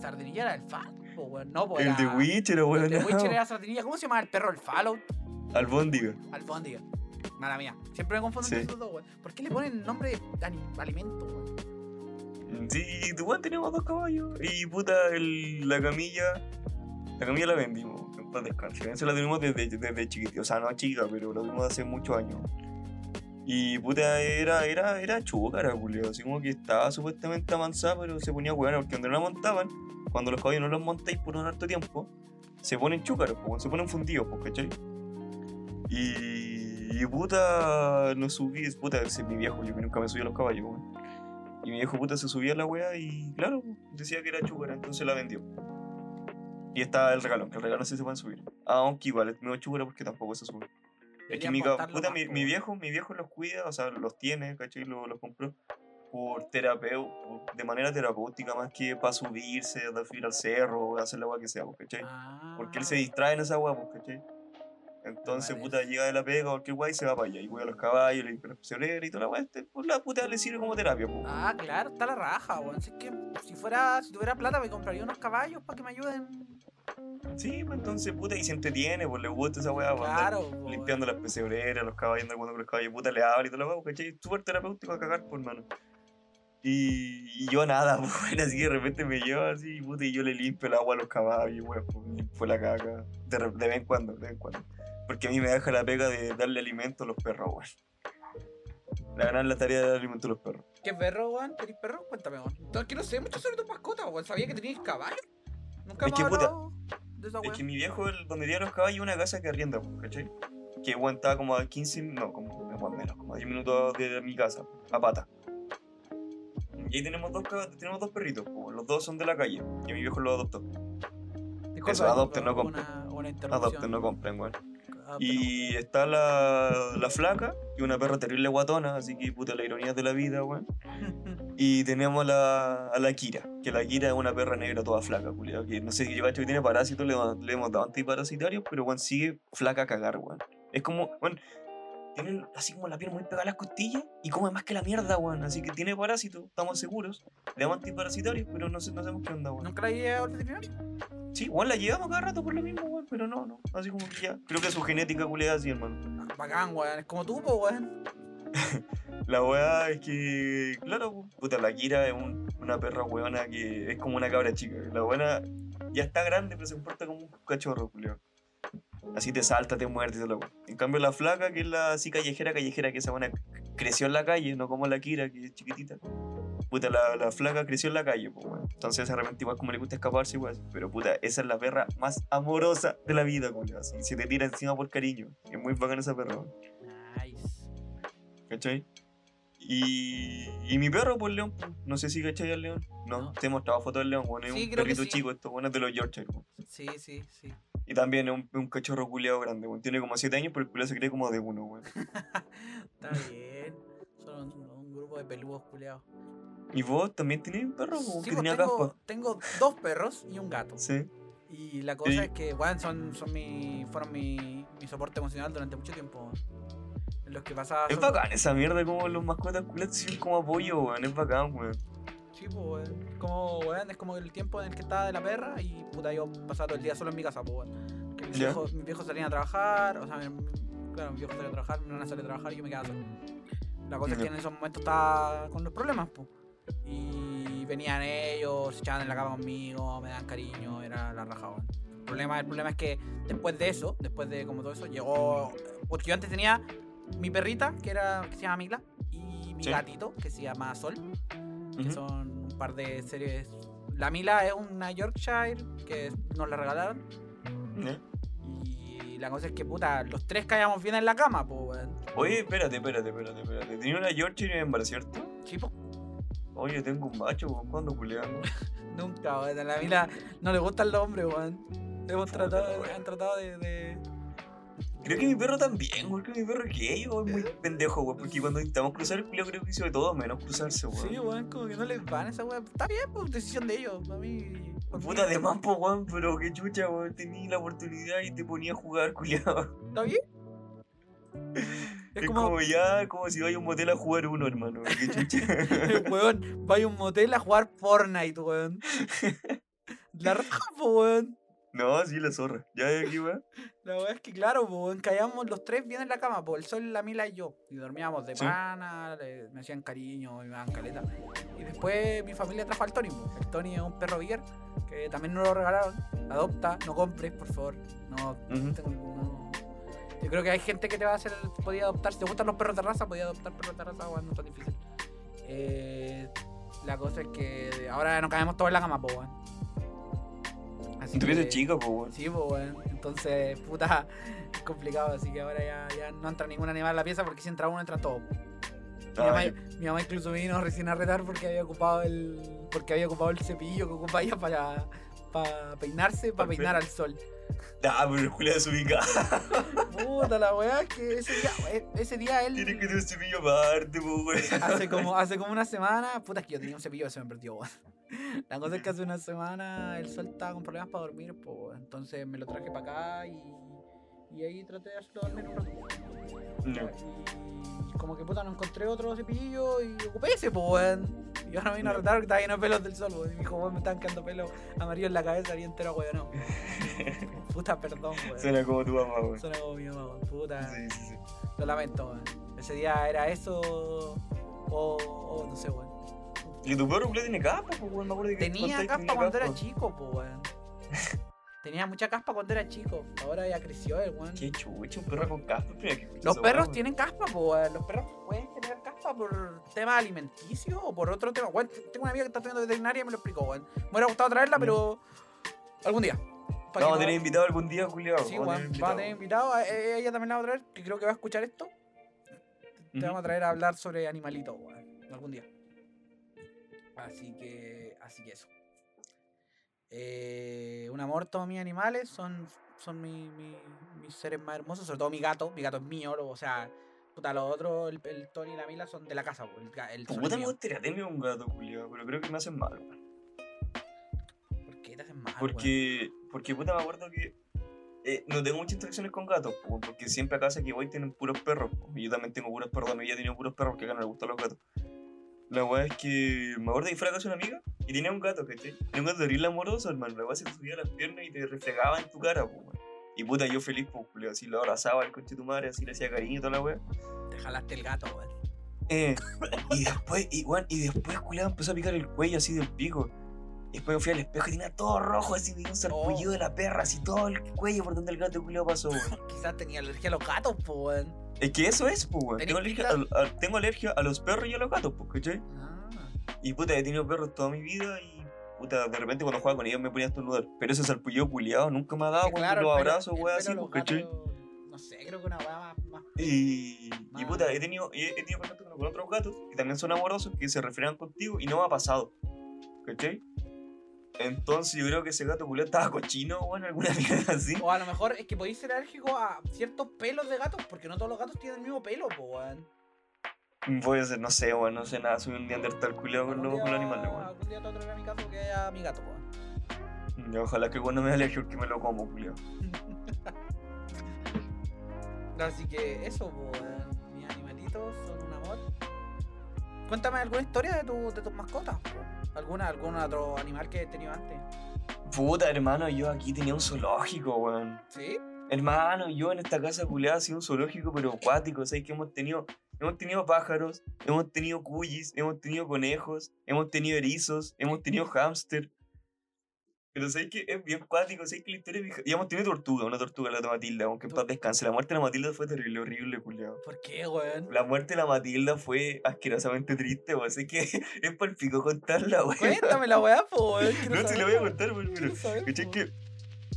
Sardinilla era el Fallout, weón. No, po, El era- de Witcher, weón. El de. Witcher era sardinilla. ¿Cómo se llama el perro? ¿El Fallout? Albóndiga. Albóndiga. Mala mía. Siempre me confundo Sí. entre esos dos, weón. ¿Por qué le ponen nombre de alimento, weón? Sí, weón, teníamos dos caballos. Y puta, el- la camilla. La camilla la vendimos. En paz descanse. Esa la tuvimos desde, desde chiquitito. O sea, no chica, pero la tuvimos hace muchos años. Y puta, era, era, era. Así como que estaba supuestamente amansada, pero se ponía hueona. Porque donde no la montaban, cuando los caballos no los montáis por un harto tiempo, se ponen chúcaros, pues, se ponen fundidos, pues, ¿cachai? Y, y puta, no subí, puta, ese es mi viejo, yo que nunca me subí a los caballos, weón. Y mi viejo puta se subía a la wea y claro, decía que era chúcara, entonces la vendió. Y estaba el regalón, que el regalón sí se pueden subir. Aunque igual es medio chúcara porque tampoco se sube. Es que mi, puta, mi, mi viejo, mi viejo los cuida, o sea, los tiene, ¿cachai? Los, los compró por terapeuta, de manera terapéutica más que para subirse, dar subir al cerro o hacer la agua que sea, ¿cachai? Porque él se Ah. distrae en esa agua, ¿cachai? Entonces, Vale. puta, llega de la pega o cualquier guay se va para allá. Y cuida a los caballos, le limpia la pesebrera y toda la guay. este, Pues la puta le sirve como terapia, pues. Ah, claro, está la raja, weón. Si es que si fuera, si tuviera plata me compraría unos caballos para que me ayuden. Sí, pues entonces, puta, y se entretiene, pues le gusta esa weá, pues, andar Claro, po, limpiando las pesebreras, los caballos, andar jugando con los caballos, puta, le habla y toda la weá, ¿cachai? Súper terapéutico a cagar, pues, hermano. Y, y yo nada, pues, así de repente me lleva así, puta, y yo le limpio el agua a los caballos, weón, pues, limpio la caca, de vez en cuando, de vez en cuando. Porque a mí me deja la pega de darle alimento a los perros, weón. La gran la tarea de dar alimento a los perros. ¿Qué perro, weón? ¿Tenés perro? Cuéntame, weón. Que no sé mucho sobre tu mascota, weón. Sabía que tenías caballos. Nunca Es que, puta, de esa Es weón. que mi viejo, el- donde tiene los caballos, una casa que arrienda, pues, ¿cachai? Que weón estaba como a 15, no, como más menos, como a 10 minutos de mi casa, a pata. Y ahí tenemos dos, tenemos dos perritos, los dos son de la calle, y mi viejo los adoptó. Disculpa, eso, adopten, no disculpa, Una, una. Adopten, no compren, weón. Adopten, Y está la, la flaca, y una perra terrible guatona, así que puta la ironía de la vida, weón. Y tenemos a la, a la Kira, que la Kira es una perra negra toda flaca, culiao, que no sé si yo cacho que tiene parásitos, le, le hemos dado antiparasitarios, pero weón sigue flaca a cagar, weón. Es como, weón, tiene así como la piel muy pegada a las costillas y come más que la mierda, weón. Así que tiene parásitos, estamos seguros. Le damos antiparasitarios, pero no, sé, no sabemos qué onda, weón. ¿Nunca la al veterinario? Sí, weón, la llevamos cada rato por lo mismo, weón, pero no, no. Así como que ya. Creo que su genética culiada así, hermano. Bacán, weón. Es como tú, po, weón. La weá es que, claro, pu- puta, la Kira es un- una perra weona que es como una cabra chica. La buena ya está grande, pero se comporta como un cachorro, culiao. Así te salta, te muerde y todo lo. En cambio, la flaca, que es la así callejera, callejera, que esa buena creció en la calle, no como la Kira, que es chiquitita. Puta, la, la flaca creció en la calle, pues, weón. Entonces, de repente, igual como le gusta escaparse, igual. Pero, puta, esa es la perra más amorosa de la vida, culiao. Así, se te tira encima por cariño. Es muy bacana esa perra, weón. Nice. ¿Cachai? Y, y mi perro, pues León, no sé si cachai al León. No, No. te he mostrado fotos del León, bueno, es Sí, un perrito sí. chico, esto, bueno, es de los Yorkshire. pues. Sí, sí, sí. Y también es un, un cachorro culiado grande, bueno. tiene como 7 años, pero el culiado se cree como de uno, weón. Está bien. Son un, un grupo de peludos culiados. ¿Y vos también tenés un perro, Sí, que pues, tenía tengo, caspa? tengo dos perros y un gato. Sí. Y la cosa Y- es que, weón, son, son mi, fueron mi, mi soporte emocional durante mucho tiempo. En los que pasaba. Es bacán esa mierda como los mascotas culetas sirven como apoyo, weón. Es bacán, weón. Sí, pues, weón. Como, weón, es como el tiempo en el que estaba de la perra y puta, yo pasaba todo el día solo en mi casa, pues, weón. Que mis, viejos, mis viejos salían a trabajar, o sea, mi- claro, mis viejos salían a trabajar, mi hermana salía a trabajar y yo me quedaba solo. La cosa es que en esos momentos estaba con los problemas, pues. Y venían ellos, se echaban en la cama conmigo, me dan cariño, era la raja. El problema, el problema es que después de eso, después de como todo eso, llegó. Porque yo antes tenía mi perrita, que era que se llama Mila, y mi Sí. gatito, que se llama Sol que Ujú. son un par de series. La Mila es una Yorkshire que nos la regalaron. ¿Eh? Y la cosa es que, puta, los tres caíamos bien en la cama, pues. Oye, espérate, espérate, espérate, espérate. Tenía una Yorkshire en hembra, ¿cierto? Sí, po. Oye, tengo un macho, weón. ¿Cuándo culeamos? Nunca, weón. A la Mila no le gustan los hombres, weón. Hemos tratado, han tratado de. de- Creo que mi perro también, weón. Creo que mi perro es gay, weón. Muy pendejo, weón. Porque cuando intentamos cruzar el culo, creo que hizo de todo menos cruzarse, weón. Sí, weón, como que no les van esa weón. Está bien, pues, decisión de ellos. A mí. Puta de más, po, weón. Pero qué chucha, weón. Tenía la oportunidad y te ponía a jugar, culiado. ¿Está bien? Es, Es como... como, ya, como si vaya a un motel a jugar uno, hermano. Weón, vaya a un motel a jugar Fortnite, weón. La raja, weón. no, sí, la zorra. Ya, aquí, weón. La verdad es que, claro, pues, caíamos los tres bien en la cama, el sol, la mila y yo. Y dormíamos de Sí. pana, le- me hacían cariño, me daban caleta. Y después mi familia trajo al Tony, pues. El Tony es un perro Beagle, que también nos lo regalaron. Adopta, no compres, por favor. No, Ujú. tengo- no. Yo creo que hay gente que te va a hacer, podía adoptar. Si te gustan los perros de raza, podía adoptar perros de raza, weón, no es tan difícil. Eh, la cosa es que ahora nos caemos todos en la cama, pues, weón. Así Tu pieza que- es chica, po, weón. Sí, pues, weón. Entonces, puta, es complicado. Así que ahora ya, ya no entra ningún animal en la pieza porque si entra uno, entra todo. Mi mamá, mi mamá incluso vino recién a retar porque había ocupado el porque había ocupado el cepillo que ocupa ella para, para peinarse, para Pa' peinar al sol. Ah, pero el culiado desubicado. Puta la weá, que ese día, e- ese día él Tiene que tener un cepillo aparte, weón. hace como, hace como una semana, puta es que yo tenía un cepillo que se me perdió, weón. La cosa es que hace una semana el sol estaba con problemas para dormir, pues, entonces me lo traje para acá y, y ahí traté de hacerlo dormir un. No. Como que puta no encontré otro cepillo y ocupé ese, pues weón. Y ahora me vino a retar porque estaba lleno de pelos del sol, weón. Y me dijo, weón, me están quedando pelos amarillos en la cabeza y entero, weón, no. Puta, perdón, weón. Suena como tu mamá, weón. Suena como mi mamá, weón. Puta. Sí, sí, sí. Lo lamento, weón. Ese día era eso o, o no sé, weón. Y tu perro culiado tiene capa, po, weón. Me acuerdo que Tenía que tenía cuando era chico, pues, weón. Tenía mucha caspa cuando era chico. Ahora ya creció el weón. Qué chucho, un perro con caspa. Espera, ¿qué fue Los perros tienen caspa, pues, weón. Los perros pueden tener caspa por tema alimenticio o por otro tema. Weón, tengo una amiga que está estudiando veterinaria y me lo explicó, weón. Me hubiera gustado traerla, pero algún día. Vamos a tener invitado algún día, culiado. Sí, weón, va a tener invitado. a- eh, Ella también la va a traer, que creo que va a escuchar esto. Te vamos a traer a hablar sobre animalitos, weón. Algún día. Así que. Así que eso. Eh, un amor, todos mis animales son, son mi- mi- mis seres más hermosos, sobre todo mi gato. Mi gato es mío, lo- o sea, puta, los otros, el, el Tony y la Mila son de la casa, weón, el, el me mío. gustaría tener un gato, culiado, pero creo que me hacen mal, weón. ¿Por qué te hacen mal, weón? Porque, porque puta, me acuerdo que eh, no tengo muchas interacciones con gatos, po, porque siempre a casa que voy tienen puros perros. Y yo también tengo puros perros, mi vida tiene puros perros porque acá no le gustan los gatos. La weá es que me acuerdo que fue a casa de una amiga y tenía un gato, ¿cachai? Tenía un gato terrible amoroso, hermano. La weá se subía a las piernas y te refregaba en tu cara, weón. Y puta, yo feliz, pues, así lo abrazaba al coche de tu madre, así le hacía cariño y toda la weá. Te jalaste el gato, weón. Eh, y después, y, weón, y después, culiao, empezó a picar el cuello así del pico. Y después me fui al espejo y tenía todo rojo, así, un sarpullido de la perra, así todo el cuello por donde el gato culiao pasó, weón. Quizás tenía alergia a los gatos, pues, weón. Es que eso es, pues, weón. ¿Tenés Tengo alergia, a, a- tengo alergia a los perros y a los gatos, pues, ¿cachai? Ah. Y puta, he tenido perros toda mi vida y puta, de repente cuando jugaba con ellos me ponía a estornudar. Pero ese sarpullido culiado nunca me ha dado cuando claro, los abrazo, weón, así, pues, ¿cachai? No sé, creo que una weá más. más Y, y puta, he tenido, he, he tenido contacto con, otros gatos que también son amorosos, que se refieran contigo y no me ha pasado. ¿Cachai? Entonces yo creo que ese gato culiado estaba cochino, weón, alguna mierda así. O a lo mejor es que podéis ser alérgico a ciertos pelos de gatos, porque no todos los gatos tienen el mismo pelo, po, weón. Puede ser, no sé, weón, no sé nada, soy un neandertal culiado con los, con los animales, weón. Algún día te voy a traer a mi casa porque haya mi gato, weón. Ojalá que bueno me aleje porque me lo como, culiado. Así que eso, weón. Mi perritos son un amor. Cuéntame alguna historia de, tu, de tus mascotas. po. ¿Alguna, ¿Algún otro animal que he tenido antes? Puta, hermano, yo aquí tenía un zoológico, weón. ¿Sí? Hermano, yo en esta casa culiada ha sido un zoológico, pero acuático. ¿Sabes que hemos tenido? Hemos tenido pájaros, hemos tenido cuyis, hemos tenido conejos, hemos tenido erizos, hemos tenido hámster. Pero ¿sabes que Es bien acuático, ¿sabes que la historia es hemos tenido tortuga, una tortuga, la de Matilda, aunque en paz descanse. La muerte de la Matilda fue terrible, horrible, culiado. ¿Por qué, weón? La muerte de la Matilda fue asquerosamente triste, weón. Así que es por pico contarla, weón. Cuéntame la weá, po, weón. quiero No, si la voy a po. contar, weón, pero... ¿Cachai? po. Que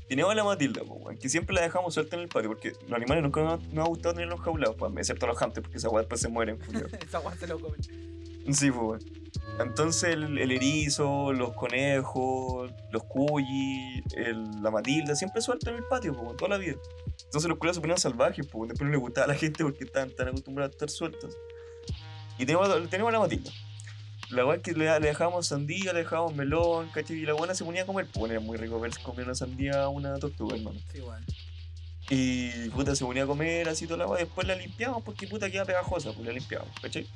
teníamos a la Matilda, po, weón, que siempre la dejamos suelta en el patio, porque los animales nunca nos, nos ha gustado tenerlos jaulados, excepto los hamsters, porque esa weá después se mueren, culiao. Esa weá se lo comen. Sí, pues, weón. Entonces el, el erizo, los conejos, los cuyis, el- la Matilda, siempre suelta en el patio, weón, toda la vida. Entonces los culiados se ponían salvajes, weón, después no les gustaba a la gente porque estaban tan acostumbrados a estar sueltos. Y tenemos, tenemos la Matilda. La weá es que le, le dejábamos sandía, le dejábamos melón, ¿cachai? Y la buena se ponía a comer, pues era muy rico ver comer una sandía a una tortuga, hermano. Sí, weón. Y puta se ponía a comer así toda la weá, después la limpiamos porque puta queda pegajosa, pues la limpiamos, ¿cachai?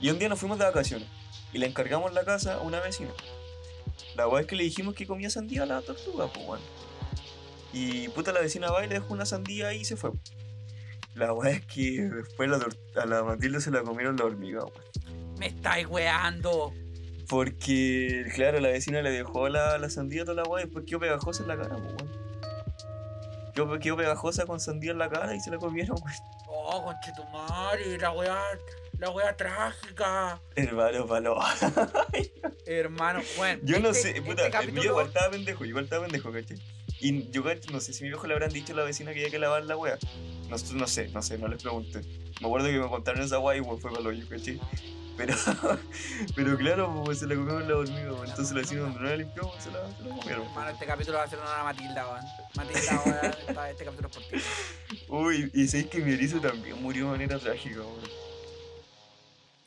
Y un día nos fuimos de vacaciones y le encargamos la casa a una vecina. La weá es que le dijimos que comía sandía a la tortuga, pues bueno. Y puta la vecina va y le dejó una sandía ahí y se fue. La weá es que después la a la Matilda se la comieron la hormiga, weón. Me estáis weando. Porque, claro, la vecina le dejó la, la sandía a toda la weá y después quedó pegajosa en la cara, pues, weón. Quedó, quedó pegajosa con sandía en la cara y se la comieron, weón. Oh, conchetumare, la weá, la weá trágica. Hermano, palo. Hermano, bueno. Yo no este- sé, este puta, capítulo- yo igual estaba pendejo, igual estaba pendejo, ¿cachai? Y yo no sé si mi viejo le habrán dicho a la vecina que había que lavar la wea. No, no sé, no sé, no les pregunté. Me acuerdo que me contaron esa wea y fue para lo yo, ¿cachai? Pero, pero claro, pues se la comieron la hormiga, weón. entonces la donde no la limpió, se la, se la comieron. Hermano, este capítulo va a ser una Matilda, weón. Matilda, weón. esta- Este capítulo es por ti. Uy, y sabéis que mi erizo también murió de manera trágica, weón.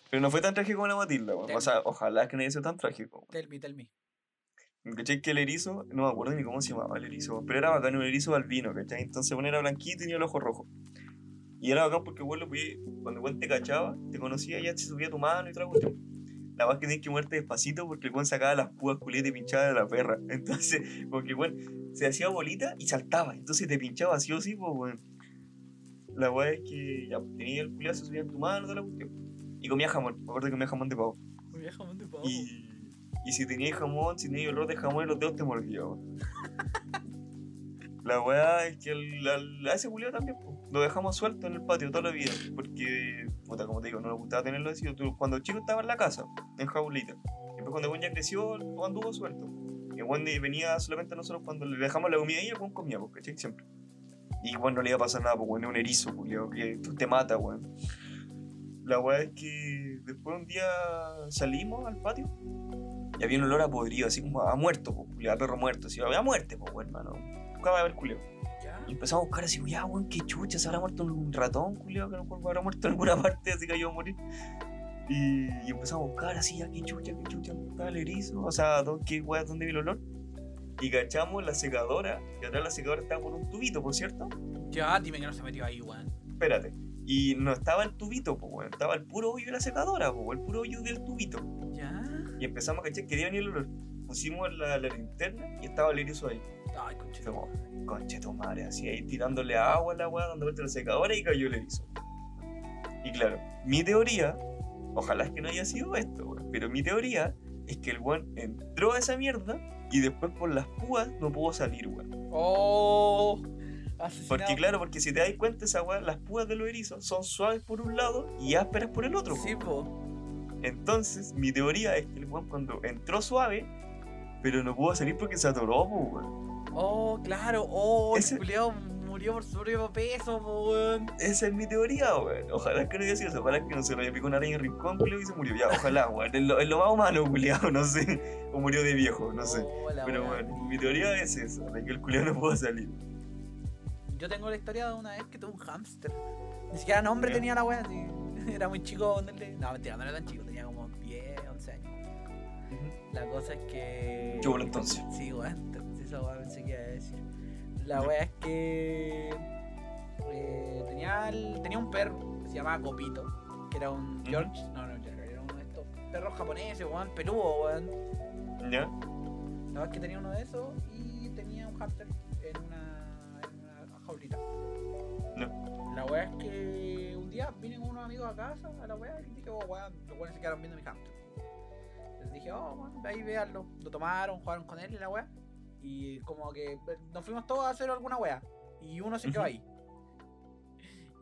Pero no fue tan trágico como la Matilda, weón. O sea, ojalá que no haya sido tan trágico. Tell me, tell me. ¿Cachai? Que el erizo, no me acuerdo ni cómo se llamaba el erizo, pero era bacán, un erizo albino, ¿cachai? Entonces, bueno, era blanquito y tenía el ojo rojo. Y era bacán porque, bueno, cuando el te cachaba, te conocía, ya te subía tu mano y otra cuestión. La más que tenías que moverte despacito porque el sacaba las púas culias y pinchaba de la perra. Entonces, porque weón se hacía bolita y saltaba. Entonces te pinchaba así o sí, pues, weón. La weá es que ya tenía el culiado, se subía en tu mano, toda la cuestión. Y comía jamón, me acuerdo que comía jamón de pavo. Bien, jamón de pavo. Y, y si tenías jamón, si tenías olor de jamón en los dedos te mordía, weón. La weá es que el- al- a ese culiao también, po, lo dejamos suelto en el patio toda la vida. Porque, puta, como te digo, no le gustaba tenerlo así. Cuando el chico estaba en la casa, en jaulita. Y después cuando el ya creció, anduvo suelto. Y el venía solamente a nosotros cuando le dejamos la comida ahí, el weón comía, ¿cachai? Siempre. Y bueno, no le iba a pasar nada, weón, es un erizo, culiao, que tú te mata, weón. La weá es que después un día salimos al patio y había un olor a podrido, así como a muerto, culiao, a perro muerto, así, había muerte, pues, hermano. Buscaba a ver, culiao. ¿Ya? Y empezamos a buscar así, ya, weón, qué chucha, se habrá muerto un ratón, culiao, que no habrá muerto en alguna parte, así que yo a morir. Y, y empezamos a buscar así, ya, qué chucha, qué chucha, ¿dónde estaba el erizo? O sea, ¿dó- ¿qué weá, dónde vi el olor? Y cachamos la secadora, y atrás la secadora estaba por un tubito, por cierto. Ya, dime que no se metió ahí, weón. Espérate. Y no estaba el tubito, pues, weón, estaba el puro hoyo de la secadora, pues, el puro hoyo del tubito. Ya. Y empezamos a cachar que venir el olor. Pusimos la, la linterna y estaba el erizo ahí. Ay, conche. Como, conche tu madre, así ahí tirándole agua a la weá, dando vuelta a la secadora y cayó el erizo. Y claro, mi teoría, ojalá es que no haya sido esto, weón, pero mi teoría es que el weón entró a esa mierda y después por las púas no pudo salir, weón. Oh. Asesinado. Porque claro, porque si te das cuenta, esa weá, las púas de los erizos son suaves por un lado y ásperas por el otro. Sí, po. Entonces, mi teoría es que el weón cuando entró suave, pero no pudo salir porque se atoró, po, weón. Oh, claro. Oh, Ese- el culiao murió por su propio peso, po, weón. Esa es mi teoría, weón. Ojalá que no haya sido eso. Ojalá que no se lo haya picado una araña en el rincón, culiao, y se murió. Ya, ojalá, weón. Es lo, es lo más humano, culiao, no sé. O murió de viejo, no sé. Oh, Pero bueno, mi teoría es esa, de que el culiao no pudo salir. Yo tengo la historia de una vez que tuve un hámster. Ni siquiera nombre tenía la weá, sí. Era muy chico. No, mentira, no era tan chico, tenía como 10, 11 años. La cosa es que. Qué bueno entonces. Sí, weón, te- esa weá pensé que iba a decir. La weá es que. eh, tenía, el- tenía un perro. se llamaba Copito, que era un. George, no, no, George, era uno de estos perros japoneses, weón, peludo, weón. ¿Ya? La verdad es que tenía uno de esos y tenía un hamster jaulita. No. La weá es que un día vine con unos amigos a casa, a la weá, y dije, oh weón, los weones se quedaron viendo mi hamster. Les dije, oh weón, ahí véanlo. Lo tomaron, jugaron con él y la weá. Y como que eh, nos fuimos todos a hacer alguna weá. Y uno se quedó ahí.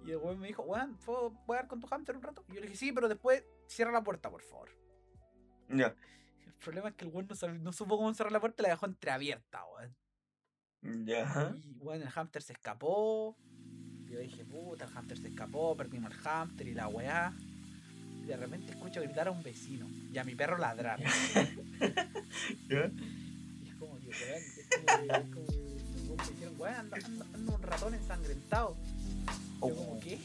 Y el weón me dijo, weón, ¿puedo jugar con tu hamster un rato? Y yo le dije, sí, pero después cierra la puerta, por favor. Ya. El problema es que el weón no, no supo cómo cerrar la puerta y la dejó entreabierta, weón. Ya. Y bueno, el hámster se escapó. Yo dije, puta, el hámster se escapó, perdimos el hámster y la weá. Y de repente escucho gritar a un vecino y a mi perro ladrar. ¿Ya? Y es como que, weón, es como que, es como que, como que dijeron, weón, anda, anda- anda un ratón ensangrentado. Oh. yo como, ¿qué?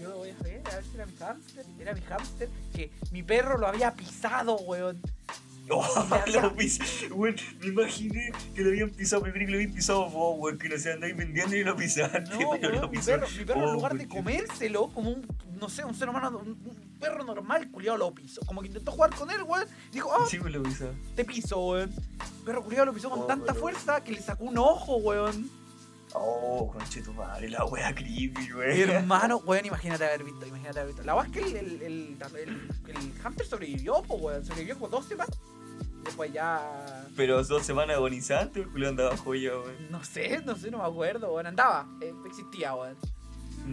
Yo voy a ver, a ver si era mi hámster. Era mi hámster que mi perro lo había pisado, weón. Oh, lo pis... Weón, me imaginé que lo habían pisado, creí que lo habían pisado vos, weón, que no se andáis vendiendo y lo pisaste, No, pero lo mi perro, mi perro en Oh, lugar de comérselo como un, no sé, un ser humano, un, un perro normal, culiado lo pisó. Como que intentó jugar con él, weón. Dijo, ah, Sí, lo pisó. te piso, weón. Perro culiado lo pisó con Oh, tanta fuerza que le sacó un ojo, weón. Oh, conche tu madre, la wea creepy, weón. Hermano, weón, imagínate haber visto, imagínate haber visto. La verdad es que el, el, el, el, el hamster sobrevivió, po, weón. Sobrevivió como dos semanas. Después ya. Pero dos semanas agonizantes, el culo andaba joya, weón. No sé, no sé, no me acuerdo, weón. Andaba, eh, existía, weón.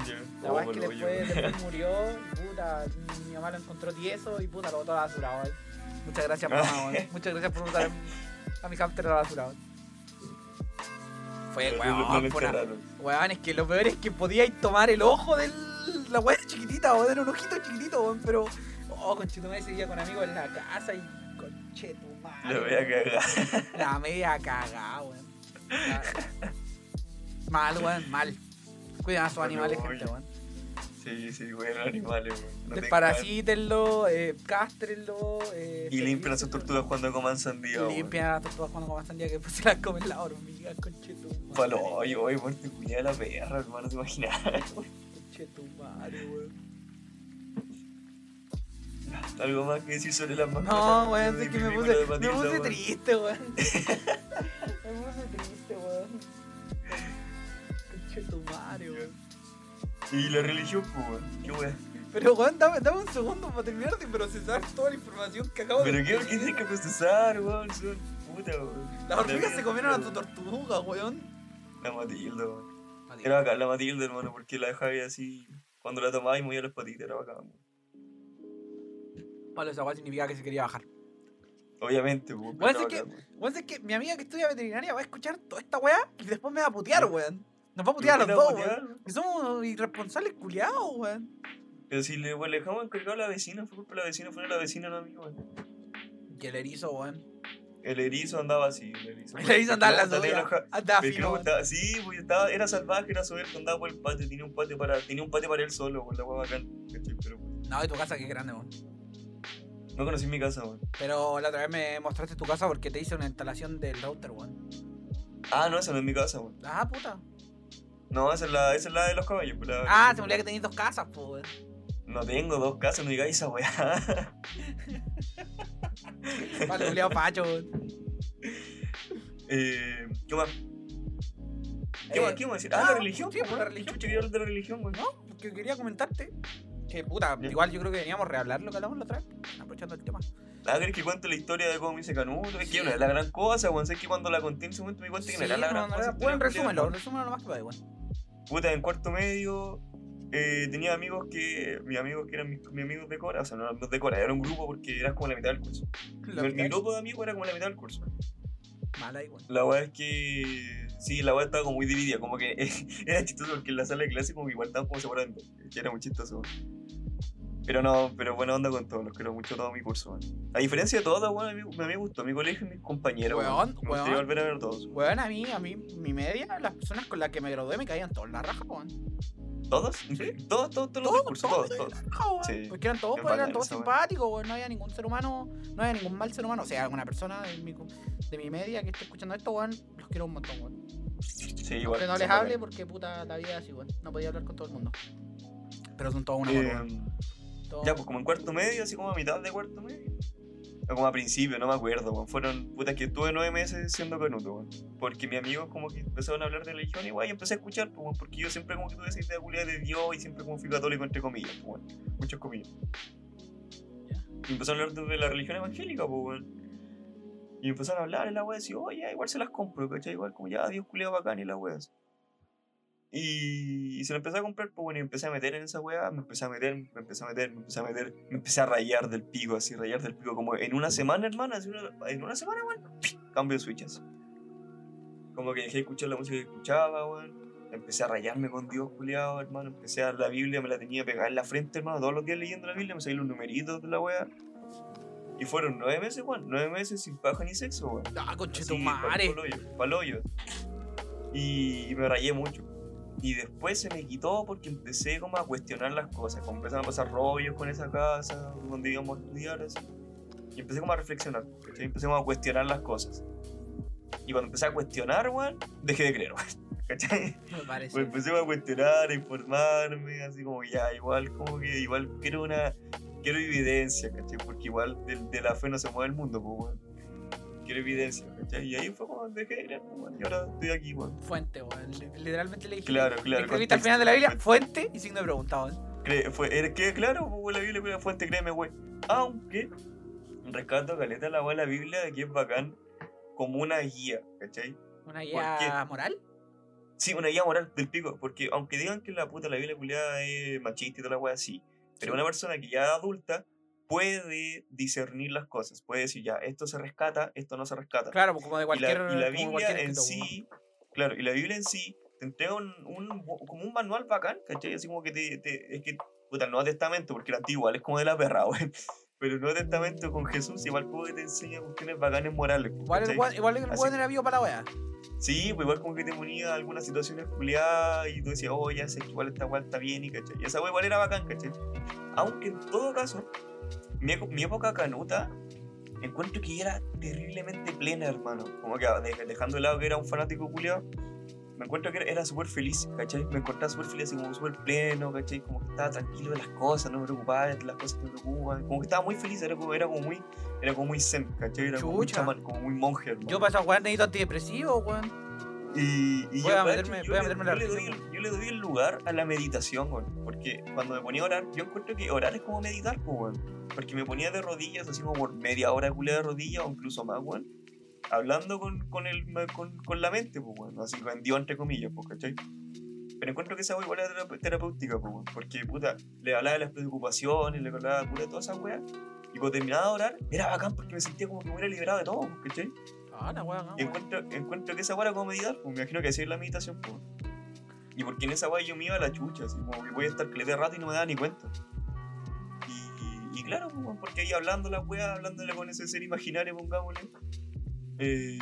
Ya. La Oh, verdad es que después, después murió y puta, mi mamá lo encontró tieso y puta lo botó a la basura, weón. Muchas gracias, mamá, weón. Muchas gracias por botar a mi hamster a la basura, weón. Fue, No- no- no weón, fue una-. Weón, es que lo peor es que podíais tomar el ojo de la weá chiquitita, weón, era un ojito chiquitito, weón, pero. Oh, conchetumare seguía con amigos en la casa y conchetumare. Lo voy a cagar. La media cagada, weón. Mal, weón, mal. Cuidan a sus animales, gente, weón. Sí, sí, weón, animales, weón. No Desparasítenlo, eh, castrenlo. Eh, Y limpian a sus tortugas cuando coman sandía, weón. limpian a las tortugas cuando coman sandía que después se las comen las hormigas, conchetumare. Palo, oye, oye, muerte culiada la perra, hermano, te imaginas. Conchetumare, weón. Algo más que decir sobre las mascotas. No, weón, es que me puse, me puse triste, weón. me puse triste, weón. Tu madre, weón. Y la religión, pues, weón. Qué weón. Pero, weón, dame, dame un segundo para terminar de procesar toda la información que acabo Pero de qué, qué tienes que procesar, weón. Son puta, weón. Las hormigas La se comieron a tu tortuga, weón. La Matilda, weón. Era bacán la Matilda, hermano, porque la dejaba así. Cuando la tomaba y movía las patitas, era bacán, weón. Esa weá significa que se quería bajar. Obviamente. Weón, era es que- es mi amiga que estudia veterinaria va a escuchar toda esta weá y después me va a putear, weón. Nos va a putear a los ¿Por qué dos, weón. somos irresponsables culiados, weón. Pero si le, le dejamos encargado a la vecina, fue culpa de la vecina, fue la vecina, no a mí, weón. Y el erizo, weón. El erizo andaba así, el erizo. El erizo andaba en la suya. Andaba fino, sí, pues estaba, era salvaje, era soberbio, andaba por el patio, tenía un patio para, tenía un patio para él solo, weón, la weá bacán. No, y tu casa que es grande, weón. No conocí mi casa, weón. Pero la otra vez me mostraste tu casa porque te hice una instalación del router, weón. Ah, no, esa no es mi casa, weón. Ah, puta. No, esa es la, esa es la de los caballos. pues, la- Ah, se me olvidaba que tenías dos casas, pues, weón. No tengo dos casas, no digáis esa weá. Vale, Julián Pacho, weón. eh, ¿Qué más? ¿Qué Eh, más? ¿Qué más decir? Ah, ah, la religión. sí, pues, pues, la religión, Chucha, quería hablar de la religión, weón. No, porque quería comentarte que, puta, Ya. igual yo creo que veníamos a rehablar lo que hablamos la otra vez, aprovechando el tema. Ah, ¿querés que cuente la historia de cómo me hice canuto? Es Sí. que no es la gran cosa, weón. Que cuando la conté en ese momento me di cuenta que no era la gran cosa. Bueno, resúmelo, resúmelo lo más que pueda, weón. Puta, en cuarto medio eh, tenía amigos que. Mis amigos que eran mis, mis amigos de Cora, o sea, no eran de Cora, era un grupo porque eras como la mitad del curso. Mi, grupo de amigos era como la mitad del curso. Mala weón. La weá es que. Sí, la weá estaba como muy dividida, como que era chistoso porque en la sala de clase como que igual estaban como separando, que era muy chistoso. Pero no, pero buena onda con todos, los quiero mucho todo mi curso, weón. A diferencia de todos, weón, a mí, a mí me gustó mi colegio y mis compañeros, Weón, weón. Me volver a ver a todos. Weón, a mí, a mí, mi media, las personas con las que me gradué me caían todos en la raja, weón. ¿Todos? Sí. Todos, todos, todos los Todos, del curso, todos todos, todos. raja, weón. Sí. Porque eran todos, Es pues, eran todos simpáticos, weón. No había ningún ser humano, no había ningún mal ser humano. O sea, alguna persona de mi, de mi media que esté escuchando esto, weón, los quiero un montón, weón. Sí, igual. Aunque no les hable porque puta la vida es así, weón. No podía hablar con todo el mundo. Pero son todos una Eh, ya, pues como en cuarto medio, así como a mitad de cuarto medio. O como a principio, no me acuerdo, weón. Fueron, puta, que estuve nueve meses siendo canuto, weón. Porque mi amigo como que empezaron a hablar de religión y, weón, y empecé a escuchar, pues, weón, porque yo siempre como que tuve esa idea culiada de Dios y siempre como fui católico, entre comillas, pues, weón. Muchas comillas. Y empezaron a hablar de la religión evangélica, pues, weón. Y empezaron a hablar y la wea decía, oye, igual se las compro, ¿cachai? Igual como ya, Dios culiado bacán y la wea. y se lo empecé a comprar, pues bueno, y empecé a meter en esa wea, me empecé a meter, me empecé a meter, me empecé a meter, me empecé a rayar del pico, así, rayar del pico, como en una semana, hermano, así, una- en una semana, weón, cambio de switches. Como que dejé de escuchar la música que escuchaba, weón. Empecé a rayarme con Dios, culiado, hermano. Empecé a la Biblia, me la tenía pegada en la frente, hermano. Todos los días leyendo la Biblia, me salían los numeritos de la wea. Y fueron nueve meses, weón. Nueve meses sin paja ni sexo, weón. Ah, conche tu Así, madre. pa'l hoyo, pa'l hoyo. Y, y me rayé mucho. Y después se me quitó porque empecé como a cuestionar las cosas. Como empezaron a pasar rollos con esa casa, donde íbamos a estudiar, así. Y empecé como a reflexionar. Empecé como a cuestionar las cosas. Y cuando empecé a cuestionar, weón, dejé de creer, weón. ¿Cachai? Me parece. Pues empecé a cuestionar, a informarme, así como ya, igual, como que igual quiero una. Quiero evidencia, ¿cachai? Porque igual de, de la fe no se mueve el mundo, pues, weón. Quiero evidencia, ¿cachai? Y ahí fue como dejé de weón. Y ahora estoy aquí, weón. Fuente, weón. Li- Literalmente le dije. Claro, claro. Escribiste al final de la Biblia, fuente y signo de pregunta, weón. Fue, que, claro, pues, la Biblia fue la fuente, créeme, güey. Aunque rescato caleta la la Biblia de que es bacán como una guía, ¿cachai? Una qué? guía moral. Sí, una guía moral del pico, porque aunque digan que la puta la Biblia culiada es machista y toda la weá, sí. Pero una persona que ya es adulta puede discernir las cosas, puede decir ya, esto se rescata, esto no se rescata. Claro, pues como de y cualquier. la, y la Biblia en escrito, sí, claro, y la Biblia en sí te entrega un, un- como un manual bacán, ¿cachai? Así como que te, te- es que, puta, el Nuevo Testamento, porque el Antiguo igual es como de la perra, güey. Pero el Nuevo Testamento con Jesús igual como que te enseña cuestiones bacanes morales. Igual ¿cachai? weón- igual el weón era vivo para la wea. Sí, pues igual como que te ponía algunas situaciones culiadas y tú decías, oh, ya sé que igual esta weá está bien y ¿cachai? Y esa weá igual era bacán, ¿cachai? Aunque en todo caso, mi, mi época canuta, encuentro que era terriblemente plena, hermano. Como que ah, de- dejando de lado que era un fanático culiado, me encuentro que era, súper feliz, ¿cachai? Me encontraba súper feliz, así como súper pleno, ¿cachai? Como que estaba tranquilo de las cosas, no me preocupaba de las cosas que me preocupan. Como que estaba muy feliz, era como, era como muy, era como muy zen, ¿cachai? Era como muy chamán, como muy monje, hermano. Yo para esa weá necesito antidepresivo, weón. Y, y Voy yo, a meterme- yo voy a le- meterme yo la le, doy yo le doy el lugar a la meditación, weón. Porque cuando me ponía a orar, yo encuentro que orar es como meditar, weón. Porque me ponía de rodillas, así como por media hora culé de rodillas o incluso más, weón. Hablando con, con, el, con, con la mente, pues, weón. Así con Dios, entre comillas, pues, ¿cachai? Pero encuentro que esa weá igual era terap- terapéutica, pues, weón. Porque, puta, le hablaba de las preocupaciones, le hablaba de todas esas weas. Y cuando terminaba de orar, era bacán porque me sentía como que me hubiera liberado de todo, ¿cachai? Ah, weá, no, Y encuentro, encuentro que esa weá era como meditar, pues me imagino que así es la meditación, pues. Y porque en esa weá yo me iba a la chucha, así como que voy a estar que le dé rato y no me da ni cuenta. Y, y claro, pues, porque ahí hablando la weá, hablándole con ese ser imaginario, pongámosle, eh,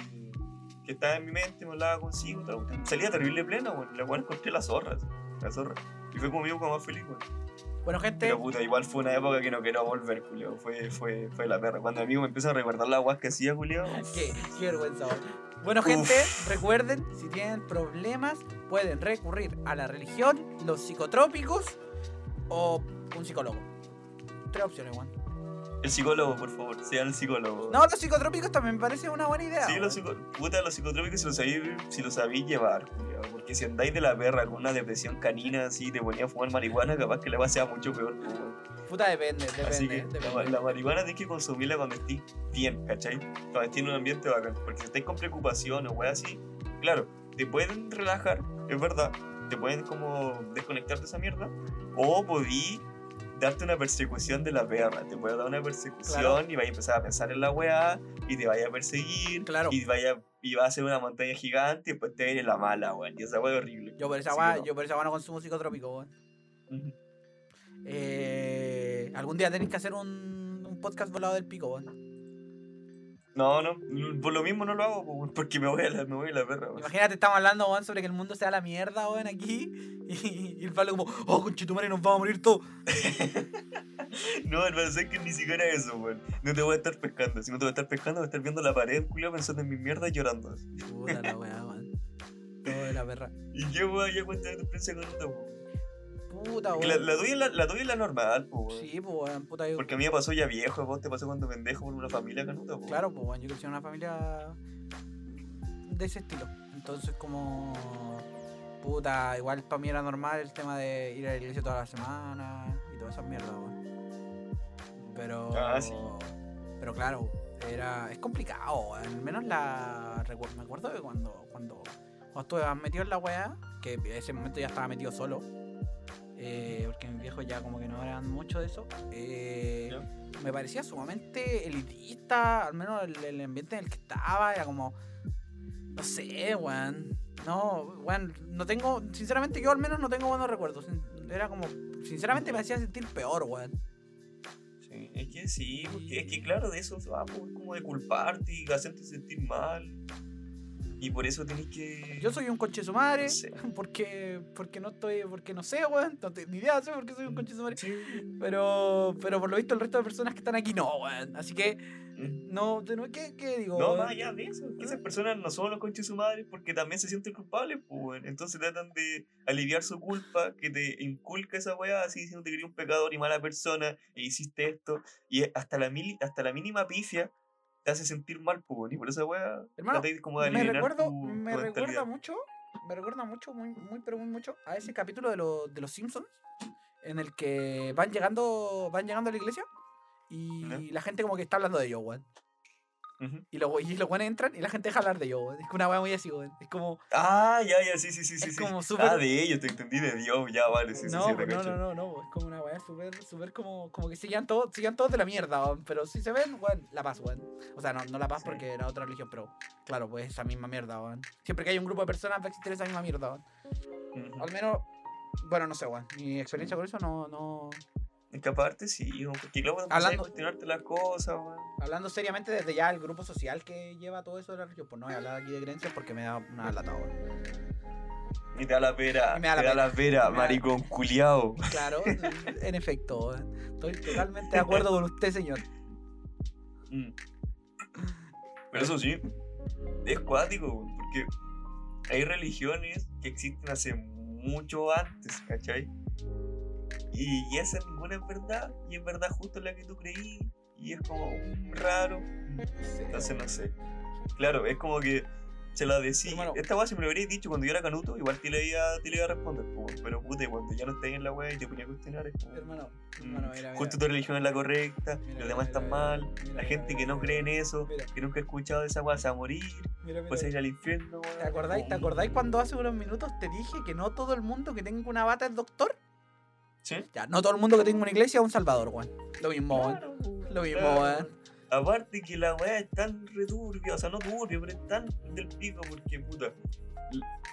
que estaba en mi mente, me hablaba consigo, y todo, salía terrible plena, weón. La weá encontré la zorra, así, la zorra. Y fue como mi época más feliz, weón. Bueno, gente, Pero puta, igual fue una época que no quiero volver, Julio. Fue, fue, fue la perra. Cuando mi amigo me empieza a recordar las weas que hacía, Julio. qué, qué vergüenza. Bueno, gente, recuerden, si tienen problemas, pueden recurrir a la religión, los psicotrópicos o un psicólogo. Tres opciones, weón. El psicólogo, por favor, sea el psicólogo. No, los psicotrópicos también me parece una buena idea. Sí, los, psico- puta, los psicotrópicos si los sabéis si los sabéis llevar, culiao, porque si andáis de la perra con una depresión canina así, te ponía a fumar marihuana, capaz que la va sea mucho peor. weón. Puta, depende, depende. Así que depende. la, la marihuana tienes que consumirla cuando estés bien, ¿cachai? Cuando estés en un ambiente bacán. Porque si estáis con preocupación o wey así, claro, te pueden relajar, es verdad, te pueden como desconectar de esa mierda, o podí darte una persecución de la perra, te puede dar una persecución Claro. y vaya a empezar a pensar en la weá y te vaya a perseguir Claro. y vaya y va a ser una montaña gigante y después te viene la mala, weón, y esa weá es horrible. Yo por esa weá, no. yo por esa no consumo psicotrópico, weón. Eh, algún día tenéis que hacer un, un podcast volado del pico, weón. No, no, por lo mismo no lo hago, porque me voy a la, me voy a la perra. Imagínate, estamos hablando, weón, sobre que el mundo sea la mierda, weón, aquí. Y, y el Pablo como, oh, conchetumare, nos vamos a morir todos. No, hermano, sé que ni siquiera eso, weón. No te voy a estar pescando. Si no te voy a estar pescando, voy a estar viendo la pared, culiao, pensando en mis mierdas y llorando. Puta la weá, weón. Todo de la perra. Y yo, weón, ya cuenta de tu experiencia con weón. Puta, Que La, weón. la tuya la, la tuya es la normal, po, weón. Sí, weón, puta, yo. Porque a mí me pasó ya viejo, vos te pasó cuando pendejo por una familia canuta, po. Claro, weón, yo crecí en una familia de ese estilo. Entonces, como. Puta, igual para mí era normal el tema de ir a la iglesia toda la semana y todas esas mierdas, weón. Pero. Ah, sí. Pero claro, era. Es complicado, weón. Al menos la. Me acuerdo de cuando. Cuando, cuando estuve metido en la weá, que en ese momento ya estaba metido solo. Eh, porque mis viejos ya como que no eran mucho de eso. eh, me parecía sumamente elitista, al menos el, el ambiente en el que estaba, era como, no sé, weón. No, weón, no tengo, sinceramente yo al menos no tengo buenos recuerdos. Era como, sinceramente me hacía sentir peor, weón. Sí, es que sí, porque es que claro, de eso se va, po, es como de culparte y hacerte sentir mal. Y por eso tenés que. Yo soy un conche su madre, porque, porque no estoy, porque no sé, weón, no tengo ni idea, sé por qué soy un conche su madre. Sí. Pero, pero por lo visto el resto de personas que están aquí no, weón. Así que, Mm. no, ¿qué, qué digo? No, más allá de eso, esas personas no son los conches su madre porque también se sienten culpables, pues. Entonces tratan de aliviar su culpa, que te inculca esa weá, así diciendo que eres un pecador y mala persona, e hiciste esto, y hasta la, mili- hasta la mínima pifia te hace sentir mal, pues. Y por esa weá, Hermano, tratáis como de me recuerdo, tu, me tu recuerda mucho, me recuerda mucho, muy, muy, pero muy mucho a ese capítulo de, lo- de los Simpsons en el que van llegando, van llegando a la iglesia y la gente como que está hablando de ellos, weón. Y los y los weones entran y la gente deja hablar de weón. Es una weá muy así, weón. Es como, Ah, ya, ya, sí, sí, sí, sí. es sí. como súper. Ah, de ellos, te entendí de Dios, ya, vale, sí, sí, no, sí, pues no, no, no, no, es como una weá súper, súper como, como que sigan todos, sigan todos de la mierda, weón. Pero si se ven, weón, la paz, weón. O sea, no, no la paz Sí. porque era otra religión, pero claro, pues esa misma mierda, weón. Siempre que hay un grupo de personas va a existir esa misma mierda, weón. Ujú. Al menos, bueno, no sé, weón. Mi experiencia con eso no, no. Es que aparte, sí, porque luego a Hablando- cuestionarte las cosas, weón. Hablando seriamente desde ya el grupo social que lleva todo eso de la religión, pues no voy a hablar aquí de creencias porque me da una lata, weón. Y te da la pera, Y me da la te da pera. la pera, Me da- maricón culiao. Claro, en efecto. Estoy totalmente de acuerdo con usted, señor. Mm. Pero eso sí, es cuático, porque hay religiones que existen hace mucho antes, ¿cachai? Y, y esa ninguna es verdad, y es verdad justo la que tú creí, y es como mm, raro. Entonces no sé. Claro, es como que se la decía. Hermano. Esta weá si me lo hubierais dicho cuando yo era canuto, igual te le iba, te le iba a responder, po, pero puta, cuando ya no estáis en la weá y te ponía a cuestionar, es como. Hermano, mm, hermano, mira, mira. justo tu religión es la correcta, Mira, los demás están mal, la gente que no cree en eso, que nunca ha escuchado de esa weá se va a morir, pues a ir al infierno. ¿Te acordáis, ¿Te acordáis cuando hace unos minutos te dije que no todo el mundo que tenga una bata es doctor? ¿Sí? Ya, no todo el mundo que tenga una iglesia es un salvador, weón. Lo mismo, weón. Claro, Lo mismo, claro. weón. Aparte que la weá es tan returbia, o sea, no turbia, pero es tan del pico porque, puta,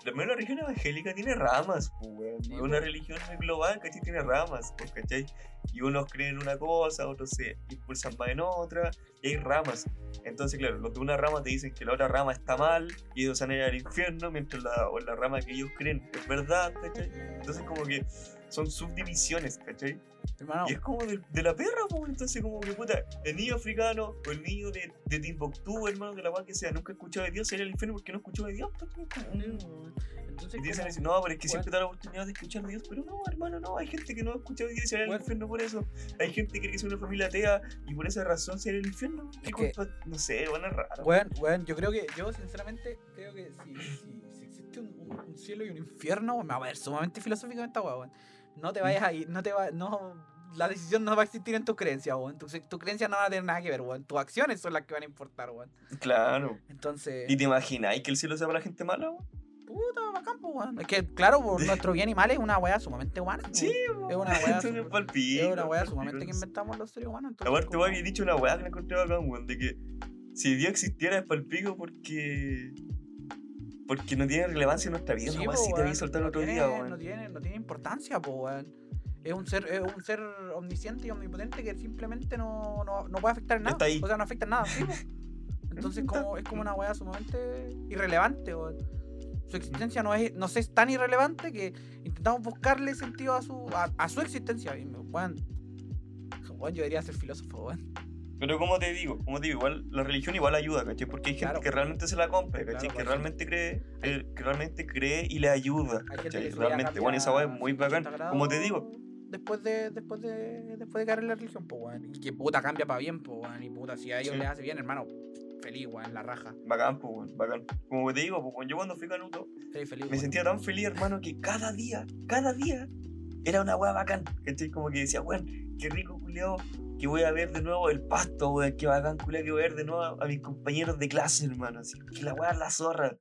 la, la religión evangélica tiene ramas, weón. Sí, una religión muy global, ¿cachai? Tiene ramas, ¿cachai? Y unos creen en una cosa, otros se impulsan más en otra, y hay ramas. Entonces, claro, los de una rama te dicen que la otra rama está mal, y ellos van a ir al infierno, mientras la, o la rama que ellos creen es verdad, ¿cachai? Entonces, como que son subdivisiones, ¿cachai? Hermano, Y es como de, de la perra, pues, entonces como que puta, el niño africano o el niño de, de Timbuktu, hermano, de la cual que sea, nunca ha escuchado de Dios, sería el infierno porque no escuchó de Dios. pues, como- entonces, Y dicen como- no, pero es que Weón. siempre te da la oportunidad de escuchar de Dios, pero no, hermano, no, hay gente que no ha escuchado de Dios y sería el infierno por eso. Hay gente que quiere que sea una familia atea y por esa razón sería el infierno. ¿Qué Es que-? No sé, bueno, es raro. Weón, weón, yo creo que, yo sinceramente creo que si, si, si existe un, un- cielo y un infierno, me va a ver sumamente filosófico esta weón. No te vayas a ir, no te va, no, la decisión no va a existir en tus creencias, weón. Tus tu creencias no van a tener nada que ver, weón. Tus acciones son las que van a importar, weón. Claro. Entonces, ¿Y te imagináis que el cielo sea para la gente mala? weón? puta, bacán, weón. Es que, claro, por nuestro bien y mal es una weá sumamente humana. Sí, Es una weá Es una weá sumamente que inventamos los seres humanos. entonces, Aparte, vos habías dicho una weá que la encontré bacán, weón, de que si Dios existiera es para el pico porque. Porque no tiene relevancia en nuestra vida. Sí, no po, más si te había soltado el no otro tiene- día, No tiene, no tiene importancia, pues, weón. Es un ser, es un ser omnisciente y omnipotente que simplemente no, no, no puede afectar en nada. Está ahí. O sea, no afecta en nada, sí, po. Entonces como, es como una weá sumamente irrelevante, weón. Su existencia no es, no sé, es tan irrelevante que intentamos buscarle sentido a su, a, a su existencia. Y, weón, yo debería ser filósofo, weón. Pero como te digo, como te digo, igual la religión igual ayuda, ¿cachai? Porque hay gente Claro. que realmente se la compra, ¿cachai? Claro, que pues, realmente cree, eh, que realmente cree y le ayuda, ¿cachai? Realmente, bueno, esa weá es muy bacán. 180 Como te digo, Después de, después de, después de caer en la religión, pues, weón. Y que puta cambia para bien, pues, weón. Y puta, si a ellos Sí. les hace bien, hermano, feliz, weón, la raja. bacán, pues, weón, bacán. Como te digo, pues, yo cuando fui canuto Feliz, feliz. me weón. sentía tan feliz, hermano, que cada día, cada día era una weá bacán, ¿cachai? Como que decía, weón, qué rico, culiao, que voy a ver de nuevo el pasto, weón, qué bacán, culiao, que voy a ver de nuevo a, a mis compañeros de clase, hermano, así, que la weá es la zorra,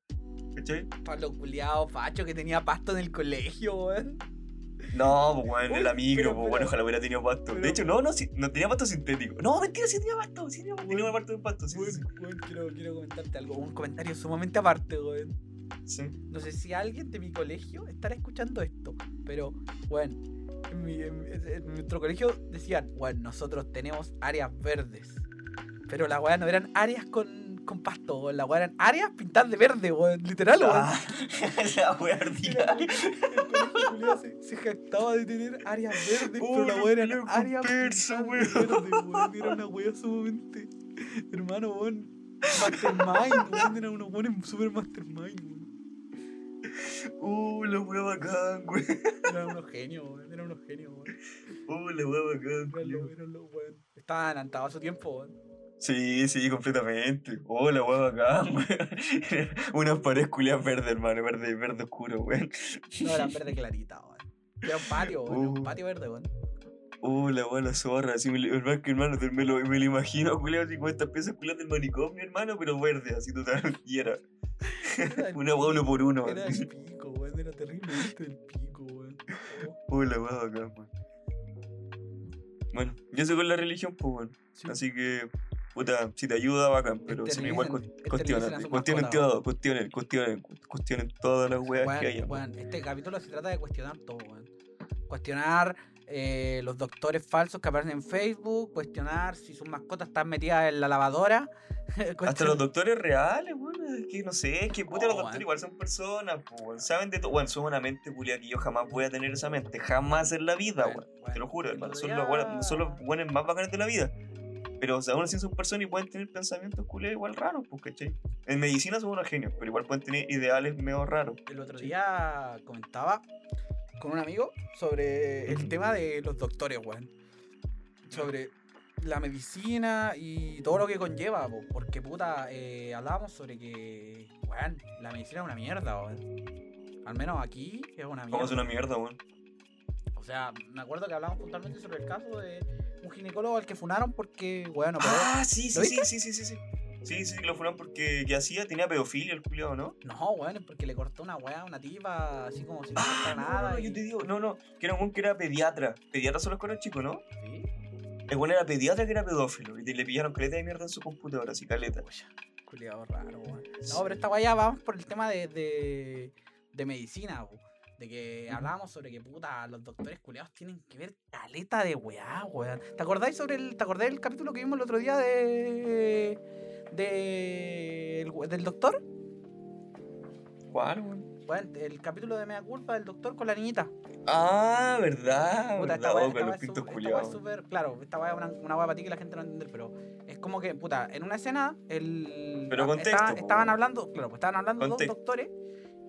¿cachai? Pablo culiao, facho, que tenía pasto en el colegio, weón. No, pues weón, en la micro, pues bueno, ojalá hubiera tenido pasto. pero- de hecho, no, no, sí, no tenía pasto sintético. No, mentira, sí tenía pasto, sí tenía, tenía una parte de pasto, sí, sí, Weón, weón, quiero, quiero comentarte algo. Un comentario sumamente aparte, weón. sí. Sí. No sé si alguien de mi colegio estará escuchando esto, pero, bueno, en, mi- en- en nuestro colegio decían, bueno, nosotros tenemos áreas verdes. Pero la weá no eran áreas con, con pasto, weón. La weá eran áreas pintadas de verde, weón. Literal, weón. Ah, la wea se, se jactaba de tener áreas verdes, Oh, pero la weá eran áreas pintadas de verde, weón. Era una weá sumamente. Hermano, weón. Mastermind, weón. Eran unos weones super mastermind, weón. Uh, la wea bacán, weón. Eran unos genios, weón. Eran unos genios, weón. Uh, la los, weón. Estaban adelantados a su tiempo, weón. Sí, sí, completamente. Oh, la wea bacán, weón. Unas paredes culiadas verdes, hermano, verde, verde oscuro, weón. No, eran verde clarita, weón. Era un patio, weón. un Uh. patio verde, weón. Uh, la wea la zorra, así me, hermano, que hermano, me lo, me lo imagino, culiao, así con estas piezas culiadas del manicomio, hermano, pero verde, así total, y era una wea uno por uno. Era el pico, weón. Era terriblemente el pico, weón. Uh, la bacán, weón. Bueno, yo soy con la religión, pues, weón. sí. Así que, puta, si te ayuda, bacán, pero si no, igual Esterilizen- cu- cuestionan, esterilizen a su cuestionen todo, cuestionen, cuestionen, cuestionen todas las weas que haya. Weón, weón, este capítulo se trata de cuestionar todo, weón. Cuestionar eh, los doctores falsos que aparecen en Facebook, cuestionar si sus mascotas están metidas en la lavadora. Hasta los doctores reales, weón, es que no sé, es que puta, los Oh, doctores weón. igual son personas, weón, saben de todo, weón, son una mente culia que yo jamás voy a tener esa mente, jamás en la vida, weón, te lo juro, hermano, son los, buenos, son los buenos más bacanes de la vida. Pero, o sea, aún así son personas y pueden tener pensamientos culiados igual raros, pues, ¿cachai? En medicina son unos genios, pero igual pueden tener ideales medio raros. El otro día comentaba con un amigo sobre el tema de los doctores, weón. Sobre la medicina y todo lo que conlleva, po, porque puta, eh, hablábamos sobre que, weón, la medicina es una mierda, weón. Al menos aquí es una mierda. Como es una mierda, weón. O sea, me acuerdo que hablamos puntualmente sobre el caso de un ginecólogo al que funaron porque, bueno. Ah, sí, ¿Lo sí, sí, sí, sí, sí, sí. Sí, sí, lo fueron porque que hacía, tenía pedofilia el culiado, ¿no? No, weón, es porque le cortó una weá a una tipa, así como si no Ah, no, nada. no, no, y- yo te digo, no, no, que era un que era pediatra. Pediatra son los con chicos, ¿no? ¿Sí? El weón era pediatra que era pedófilo y le pillaron caleta de mierda en su computadora, así caleta. Culiado raro, weón. No, pero esta weá ya vamos por el tema de, de, de medicina, weón. De que hablábamos sobre que puta, los doctores culiados tienen que ver caleta de weá, weón. ¿Te acordáis sobre el. ¿Te acordáis del capítulo que vimos el otro día de. de. el del doctor? ¿Cuál, weón? Weón, el capítulo de Mea Culpa del doctor con la niñita. Ah, verdad, Puta, verdad, esta weá, es súper-. Claro, esta weá es una, una weá para ti que la gente no va a entender, pero es como que, puta, en una escena, el. Pero contexto, estaba- estaban hablando, claro, pues estaban hablando Contexto. dos doctores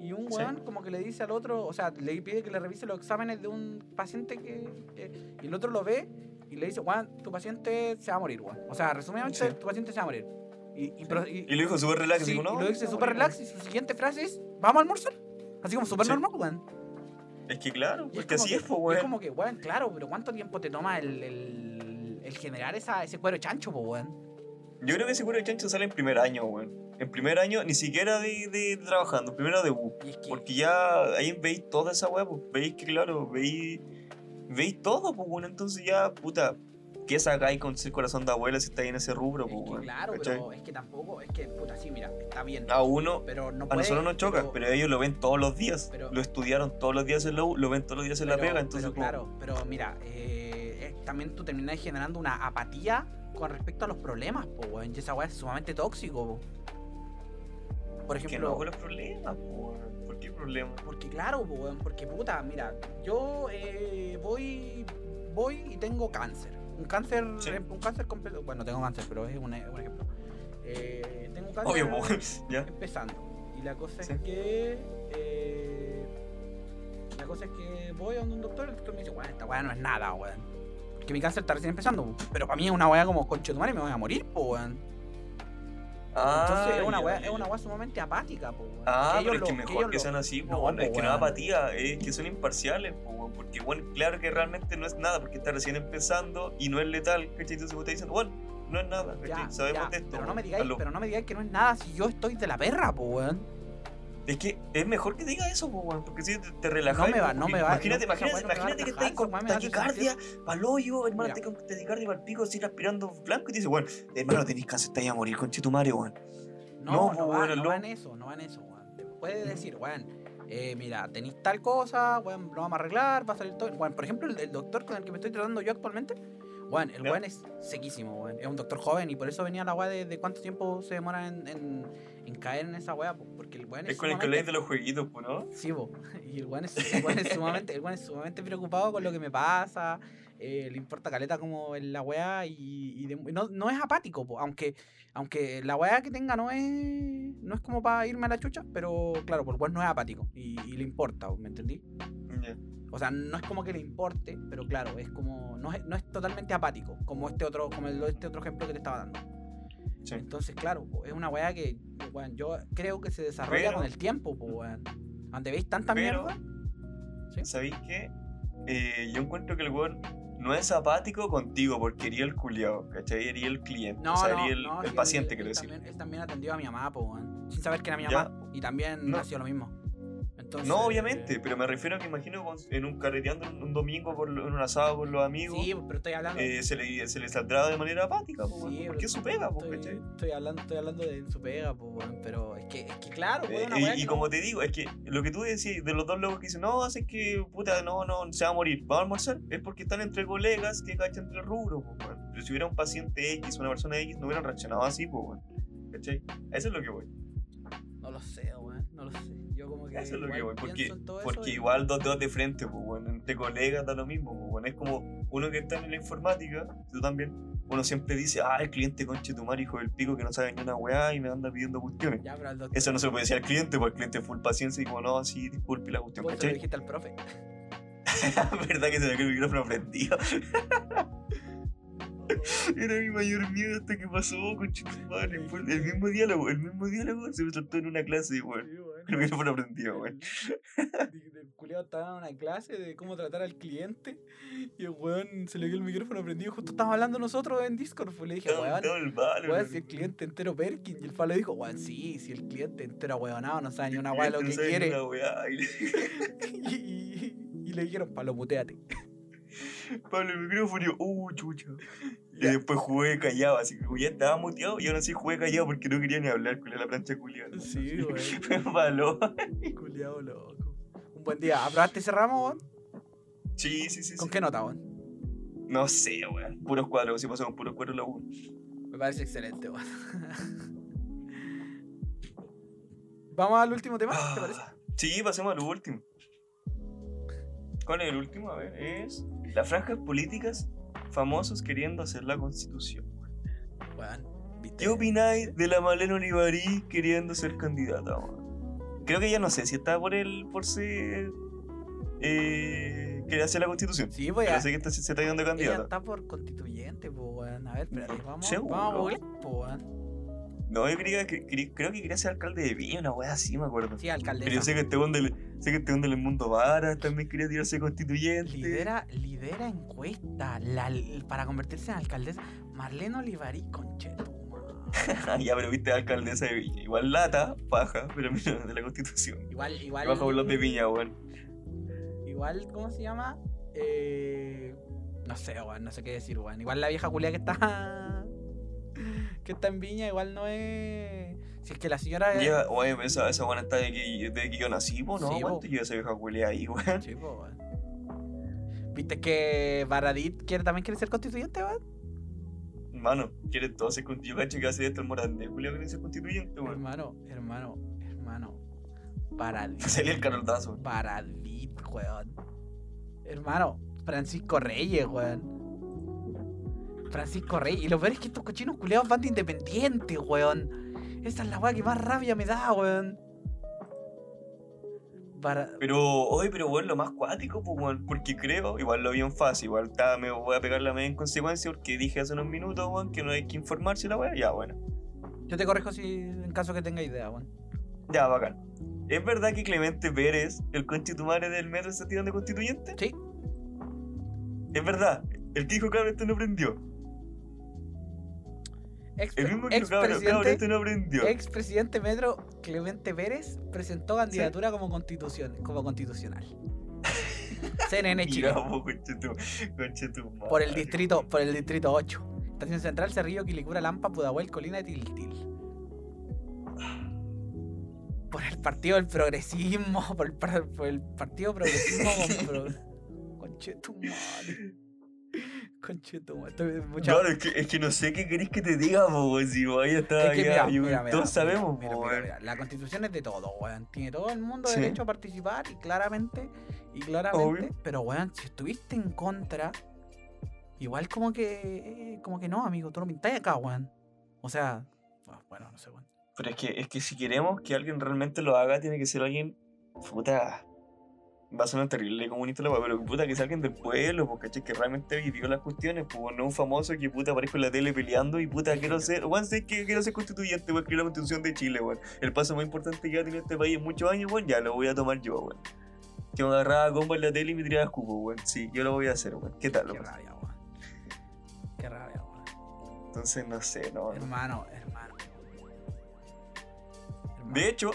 y un Sí. weón como que le dice al otro, o sea, le pide que le revise los exámenes de un paciente que. que- y el otro lo ve y le dice, weón, tu paciente se va a morir, weón. O sea, resumidamente, Sí. tu paciente se va a morir. Y, y, pro- y- Y lo dijo súper relax, sí, no. y lo dice no, súper no". relax y su siguiente frase es, ¿vamos a almorzar? Así como súper normal, weón. Es que claro, porque como así que- es, weón. Es como que, weón, claro, pero ¿cuánto tiempo te toma el, el, el generar esa, ese cuero chancho, po, weón? Yo creo que ese cuero de chancho sale en primer año, weón. En primer año, ni siquiera de, de trabajando, primero de U. Es que, Porque ya ahí veis toda esa weá, pues. Veis que, claro, veis. Veis todo, pues, bueno. Entonces ya, puta. ¿Qué sacáis con ser corazón de abuela si estáis en ese rubro, es pues, que claro, ¿cachai? pero es que tampoco, es que, puta, sí, mira, está bien. A uno, pero no a puede, nosotros nos choca, pero, ellos lo ven todos los días. Pero- lo estudiaron todos los días en la U, lo ven todos los días en la pero- pega, entonces, pero como- claro, pero mira, eh, también tú terminás generando una apatía con respecto a los problemas, po, weón. Y esa weá es sumamente tóxico, po. Por que ejemplo, no con los problemas, weón. ¿Por qué problemas? Porque claro, weón, porque puta, mira, yo eh, voy, voy y tengo cáncer. un cáncer, Sí. un cáncer completo. Bueno, tengo cáncer, pero es un, un ejemplo. Eh, tengo un cáncer Obvio, ya. empezando. Y la cosa Sí. es que. eh, la cosa es que voy a un doctor y el doctor me dice, weón, esta weá no es nada, weón. Que mi cáncer está recién empezando, pero para mí es una weá como concho de tu madre me voy a morir, po, weón. Ah, Entonces es una weá, es una weá sumamente apática, po, weón. Ah, Que pero es que lo- mejor que lo- sean así, po, No, po, es que no es apatía, es que son imparciales, po, weón, porque bueno, claro que realmente no es nada, porque está recién empezando y no es letal, ¿cachai? Entonces te dicen, bueno, no es nada. Ya, Sabemos ya, de esto. pero no me digáis, pero no me digáis que no es nada si yo estoy de la perra, po, weón. Es que es mejor que diga eso, po, porque si te, te relajas. No me va, no me va, Imagínate, no, imagínate, no imagínate que estás con taquicardia, paloyo, hermano, estás con taquicardia para el pico, así respirando blanco y te dice, bueno, hermano, tenés cáncer, te vas a morir con chetumare, weón. No, No, no, po, va, weón, no no. va en eso, no va en eso, weón. Te puede decir, weón, eh, mira, tenéis tal cosa, weón, lo vamos a arreglar, va a salir todo. Weón, por ejemplo, el, el doctor con el que me estoy tratando yo actualmente, weón, el weón es sequísimo, weón. Es un doctor joven y por eso venía la weá de, de cuánto tiempo se demora en, en, en caer en esa weá, po, porque el weón es, Es con el que de los jueguitos, ¿no? Sí, po. y el weón es, sumamente, el es sumamente preocupado con lo que me pasa, eh, le importa caleta como en la weá y, y de- no, no es apático, po, aunque, aunque la weá que tenga no es, no es como para irme a la chucha, pero claro, por el weón no es apático y, y le importa, ¿me entendí? Ya. O sea, no es como que le importe, pero claro, es como, no es, no es totalmente apático, como este otro, como el, este otro ejemplo que te estaba dando. Sí. Entonces, claro, po, es una weá que, weón, yo creo que se desarrolla Pero- con el tiempo, po, weón. Donde veis tanta Pero- mierda. ¿Sí? ¿Sabéis qué? Eh, yo encuentro que el weón no es apático contigo porque ería el culiado, ¿cachai? Ería el cliente, No, o sea, no, el, no, el paciente, quiero decir. También, él también atendió a mi mamá, po, sin saber que era mi mamá. Y también No. nació lo mismo. Entonces, No, obviamente, pero me refiero a que imagino en un carreteando un, un domingo lo- en un asado con los amigos, Sí, pero estoy hablando. eh, se, le, se le saldrá de manera apática, po, sí, porque es su pega, po, estoy, ¿cachai? estoy hablando, estoy hablando de su pega, po, weón, pero es que, es que claro, Eh, una y- como te digo, es que lo que tú decís de los dos locos que dicen, no, hace que puta, no, no, se va a morir, va a almorzar, es porque están entre colegas que cachan entre rubros, po, weón. Pero si hubiera un paciente X, una persona X, no hubieran reaccionado así, pues. ¿Cachai? Eso es lo que voy. No lo sé, weón, no lo sé. Yo como que. Eso es lo que igual voy. Porque, en todo igual dos dedos de frente, pues, bueno, entre colegas da lo mismo, pues, bueno, es como uno que está en la informática, tú también, uno siempre dice, ah, el cliente conche tu madre, hijo del pico, que no sabe ni una weá y me anda pidiendo cuestiones. Ya, pero al doctor. Eso no se lo puede decir al cliente, porque el cliente es full paciencia y como, no, sí, disculpe la cuestión, ¿cachai? dijiste al profe. ¿Verdad que se me quedó el micrófono prendido? Era mi mayor miedo hasta que pasó, tu madre. El mismo diálogo, el mismo diálogo se me soltó en una clase, weón. El micrófono prendido, weón. El culiao estaba en una clase de cómo tratar al cliente y el weón se le dio el micrófono prendido. Justo estábamos hablando nosotros en Discord. Pues le dije, weón, weón, si el cliente entero Perkin. Y el palo dijo, weón, sí, si el cliente entero weonado no sabe ni una weá lo que quiere. y le- Y, le dijeron, palo, muteate. Pablo el micrófono y yo, uh, chucha. Y Ya. después jugué callado, así que ya estaba muteado y aún así jugué callado porque no quería ni hablar con la plancha culiada. Sí, weón. Fue malo. Culiao loco. Un buen día. ¿Aprobaste ese ramo, weón? Sí, sí, sí. ¿Con sí. qué nota, weón? No sé, weón. Puros cuadros, si pasamos puros cuadros la 1. Me parece excelente, weón. Vamos al último tema, ¿te parece? Ah, Sí, pasemos al último. ¿Cuál es el último? A ver, es las franjas políticas famosos queriendo hacer la constitución. Weón, ¿viste? ¿Qué opináis de la Malena Olivarí queriendo ser candidata? weón? Creo que ya no sé si está por el por ser eh, querer hacer la constitución. Sí, Pero ya. sé que está, se está yendo Ella candidata. está por constituyente, pues, weón. A ver, espérate, vamos, ¿Seguro? vamos a pues. No, yo creía que, creo que quería ser alcalde de Viña, una wea así, me acuerdo. Sí, alcaldesa. Pero yo sé que este weón del, sé que este weón del mundo vara también quería tirarse constituyente. Lidera, lidera encuesta la- para convertirse en alcaldesa. Marlene Olivarí, conchetuma. ya, pero viste alcaldesa de Viña. Igual lata, paja, pero mira, de la constitución. Igual, igual. Bajo por los de Viña, weón. Igual, ¿cómo se llama? Eh, no sé, weón, no sé qué decir, weón. Igual la vieja culia que está. que está en Viña, igual no es. Si es que la señora. oye, esa, esa buena está de que, de que yo nací, po, ¿no? Sí, po. ¿Cuánto lleva esa vieja culia ahí, weón? Sí, po, weón. ¿Viste que Baradit quiere, también quiere ser constituyente, weón? Hermano, quiere todo ser constituyente. Yo que hace esto el Morandé. Julio quiere ser constituyente, weón. Hermano, hermano, hermano. Baradit. Salía el caroldazo. Baradit, weón. Hermano, Francisco Reyes, weón. Francisco Rey. Y lo peor es que estos cochinos culeados van de independiente, weón. Esa es la weá que más rabia me da, weón. Para... Pero, hoy, pero bueno, lo más cuático, pues, weón, porque creo, igual lo vi en fácil, igual me voy a pegar la media en consecuencia porque dije hace unos minutos, weón, que no hay que informarse la weá, ya, bueno. Yo te corrijo si en caso que tenga idea, weón. Ya, bacán. ¿Es verdad que Clemente Pérez, el conchetumare del metro, está tirando constituyente? Sí. Es verdad, el que dijo cabrón esto no aprendió. Ex, El mismo que expresidente, no aprendió. expresidente Metro Clemente Pérez presentó candidatura como constitución, como constitucional. CNN Chile. Por el distrito, por el distrito 8. Estación Central, Cerrillo, Quilicura, Lampa, Pudahuel, Colina y Tiltil. Por el Partido del Progresismo, por el, por el Partido Progresismo con pro- Conchetumare. Conchetumare. Claro, es que, es que no sé qué querés que te diga, weón, si vaya está Es que ya, mira, yo- mira, mira, todos sabemos, weón. La constitución es de todo, weón. Tiene todo el mundo Sí. derecho a participar y claramente, y claramente, Obvio. pero weón, si estuviste en contra, igual como que, eh, como que no, amigo, tú no pintáis acá, weón. O sea, ah, bueno, no sé, weón. Pero es que, es que si queremos que alguien realmente lo haga, tiene que ser alguien. Puta. Va a sonar terrible comunista la pero puta que sea alguien del pueblo, porque ¿cachai? que realmente vivió las cuestiones, pues no un famoso que puta aparezco en la tele peleando y puta quiero ser, weón, sé que quiero ser constituyente, weón, escribir la constitución de Chile, weón. El paso más importante que ha tenido este país en muchos años, weón, ya lo voy a tomar yo, weón. Que me agarraba a combo en la tele y me tiraba escupo, weón. Sí, yo lo voy a hacer, weón. ¿Qué tal, Qué weón? rabia, weón. Qué rabia, weón. Entonces, no sé, no. no. Hermano, hermano. Hermano. De hecho,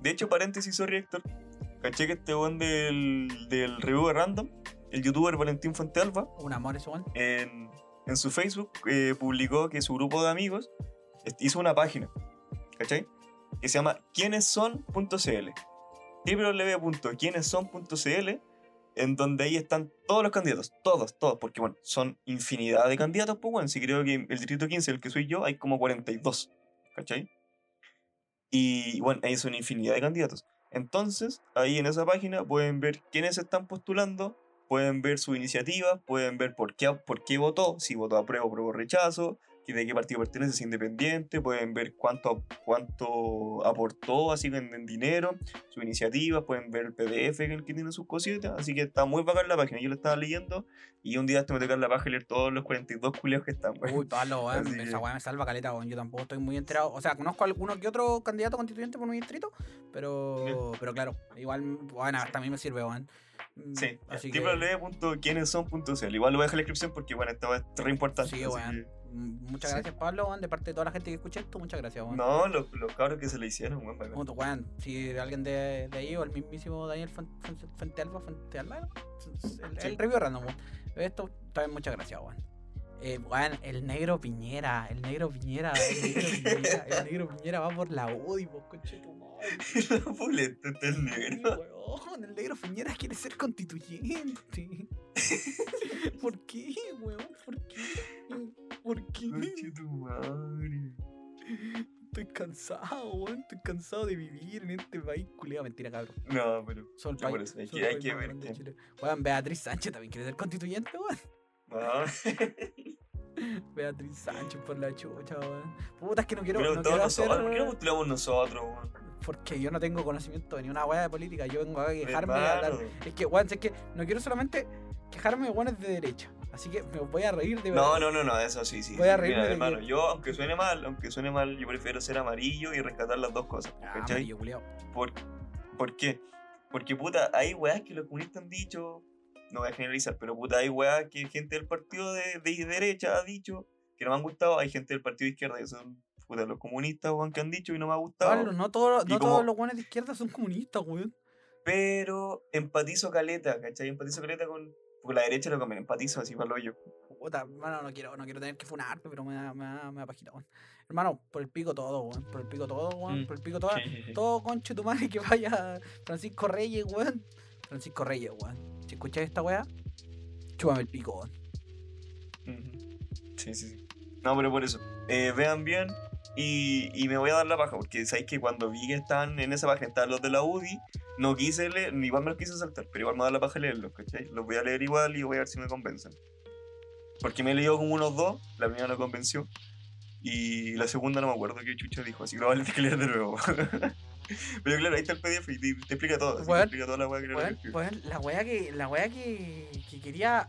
de hecho, paréntesis, sorry Héctor. Caché que este weón del, del review de Random, el youtuber Valentín Fuentealba, Un amor eso, weón. en, en su Facebook eh, publicó que su grupo de amigos hizo una página, ¿cachai? Que se llama quiénesson.cl www.quiénesson.cl en donde ahí están todos los candidatos, todos, todos, porque bueno, son infinidad de candidatos, pues bueno, si creo que el distrito 15, el que soy yo, hay como 42, ¿cachai? Y bueno, ahí son infinidad de candidatos. Entonces, ahí en esa página pueden ver quiénes están postulando, pueden ver su iniciativa, pueden ver por qué, por qué votó, si votó apruebo, apruebo, rechazo, de qué partido pertenece, si es independiente, pueden ver cuánto, cuánto aportó, así en, en dinero, su iniciativa, pueden ver el PDF en el que tiene sus cositas, así que está muy bacán la página, yo lo estaba leyendo, y un día te me toca la página leer todos los 42 culiados que están, weón. Uy, Pablo, weón. Así Esa que- weá me salva caleta, weón. Yo tampoco estoy muy enterado. O sea, conozco a alguno que otro candidato constituyente por mi distrito, pero, pero claro, igual, bueno, hasta a mí me sirve, weón. Mm, Sí, así que. www.quiénesson.cl. Igual lo voy a dejar en la descripción porque, bueno, esto es re importante. Sí, así weón. Mm, Muchas sí. gracias, Pablo, weón, de parte de toda la gente que escucha esto. Muchas gracias, que- weón. No, los, los cabros que se le hicieron, weón. Puto, weón, si alguien de, de ahí o el mismísimo Daniel Fuen- Fuen- Fuentealba, Fuentealba, ¿no? el, Sí. el review random. Esto también muchas gracias, weón. Eh, weón, el negro Piñera, el negro Piñera, el negro Piñera, el negro Piñera va por la UDI, pues, conche La puleta está el Sí, negro. weón, el negro Piñera quiere ser constituyente. ¿Por qué, weón? ¿Por qué? ¿Por qué? Conche tu madre. Estoy cansado, weón. Estoy cansado de vivir en este país. Culeado, mentira, cabrón. No, pero. Son el país. hay que- el hay que ver. Weón, Beatriz Sánchez también quiere ser constituyente, weón. No. Beatriz Sánchez por la chucha, weón. Puta, es que no quiero, Pero no todos quiero hacer... nosotros, ¿por qué no postulamos nosotros, weón? Porque yo no tengo conocimiento de ni una weá de política. Yo vengo a quejarme a dar... Es que, weón, es que no quiero solamente quejarme de weones de derecha. Así que me voy a reír de No, verdad. no, no, no, eso sí, sí. Voy a Mira, de hermano, que- yo, aunque suene mal, aunque suene mal, yo prefiero ser amarillo y rescatar las dos cosas. Ah, ¿Cachai? amarillo. ¿Por, ¿Por qué? Porque, puta, hay weas que los comunistas han dicho, no voy a generalizar, pero puta, hay weas que gente del partido de, de derecha ha dicho que no me han gustado, hay gente del partido de izquierda que son, puta, los comunistas, weón, que han dicho y no me ha gustado. Pablo, no, todos Y no como- todos los weones de izquierda son comunistas, weón. Pero empatizo caleta, ¿cachai? Empatizo caleta con... Porque la derecha lo comen, empatizo así para yo. Puta, hermano, no quiero, no quiero tener que funarte, pero me da, me da, me da pajita, weón. Hermano, por el pico todo, weón. Por el pico todo, weón. Mm. Por el pico todo. Todo conche tu madre que vaya Francisco Reyes, weón. Francisco Reyes, weón. Si escuchas esta weá, chúpame el pico, weón. Sí, sí, sí. No, pero por eso. eh, vean bien y, y me voy a dar la paja, porque sabéis que cuando vi que están en esa página, estaban los de la UDI, no quise leer, ni igual me los quise saltar, pero igual me da la paja leerlos, ¿cachai? Los voy a leer igual y voy a ver si me convencen. Porque me leyó como unos dos, la primera no convenció. Y la segunda no me acuerdo qué chucha dijo, así que lo vale que leer de nuevo. Pero claro, ahí está el PDF y te, te explica todo. te explica toda la weá que weón, la wea que. La wea que, que quería.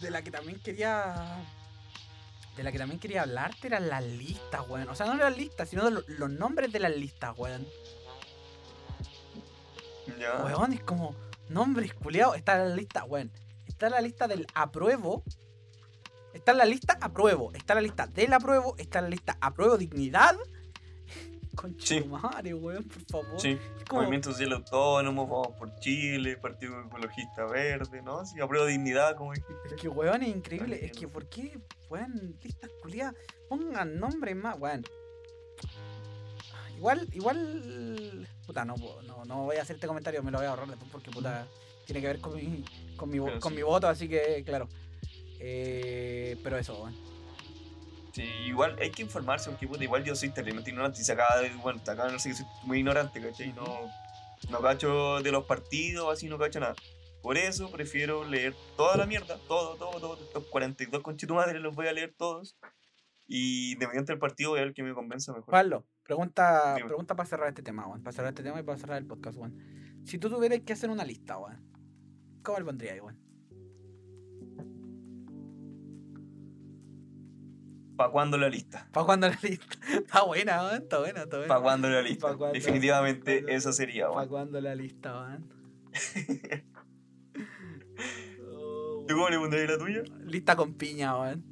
De la que también quería. De la que también quería hablarte eran las listas, weón. O sea, no las listas, sino de lo- los nombres de las listas, weón. Ya. Weón, es como. Nombres culiados. Está en la lista, weón. Está en la lista del apruebo. Está en la lista apruebo. Está en la lista del apruebo. Está en la lista apruebo dignidad. Concha Sí. madre, weón, por favor. Sí, Es como- Movimiento Social Autónomo, Vamos por Chile, Partido Ecologista Verde, ¿no? Sí, apruebo dignidad, como dijiste. Es que, weón, es increíble. Es que, ¿por qué, weón, listas culiadas? Pongan nombres más, weón. Igual, igual. Puta, no, no, no voy a hacer este comentario, me lo voy a ahorrar después porque, puta, tiene que ver con mi, con mi, con sí. mi voto, así que, claro. Eh, pero eso, weón. Sí, igual hay que informarse, porque puta, igual yo soy terriblemente ignorante y se acaba de, bueno, acá no sé que soy muy ignorante, ¿cachai? No, no cacho de los partidos, así no cacho nada. Por eso prefiero leer toda la mierda, todo, todo, todo, estos 42 conchetumadres los voy a leer todos. Y dependiente del partido voy a ver que me convenza mejor. Pablo, pregunta, Dime. pregunta para cerrar este tema, weón. Para cerrar este tema y para cerrar el podcast, weón. Si tú tuvieras que hacer una lista, weón, ¿cómo le pondrías, weón? ¿Para cuándo la lista? ¿Para cuándo la lista? Está buena, está buena, está buena. ¿Para cuándo la lista? Definitivamente ¿Pa' esa sería, ¿Para cuándo la lista, weón? Oh, ¿Tú cómo le pondrías la tuya? Lista con piña, weón.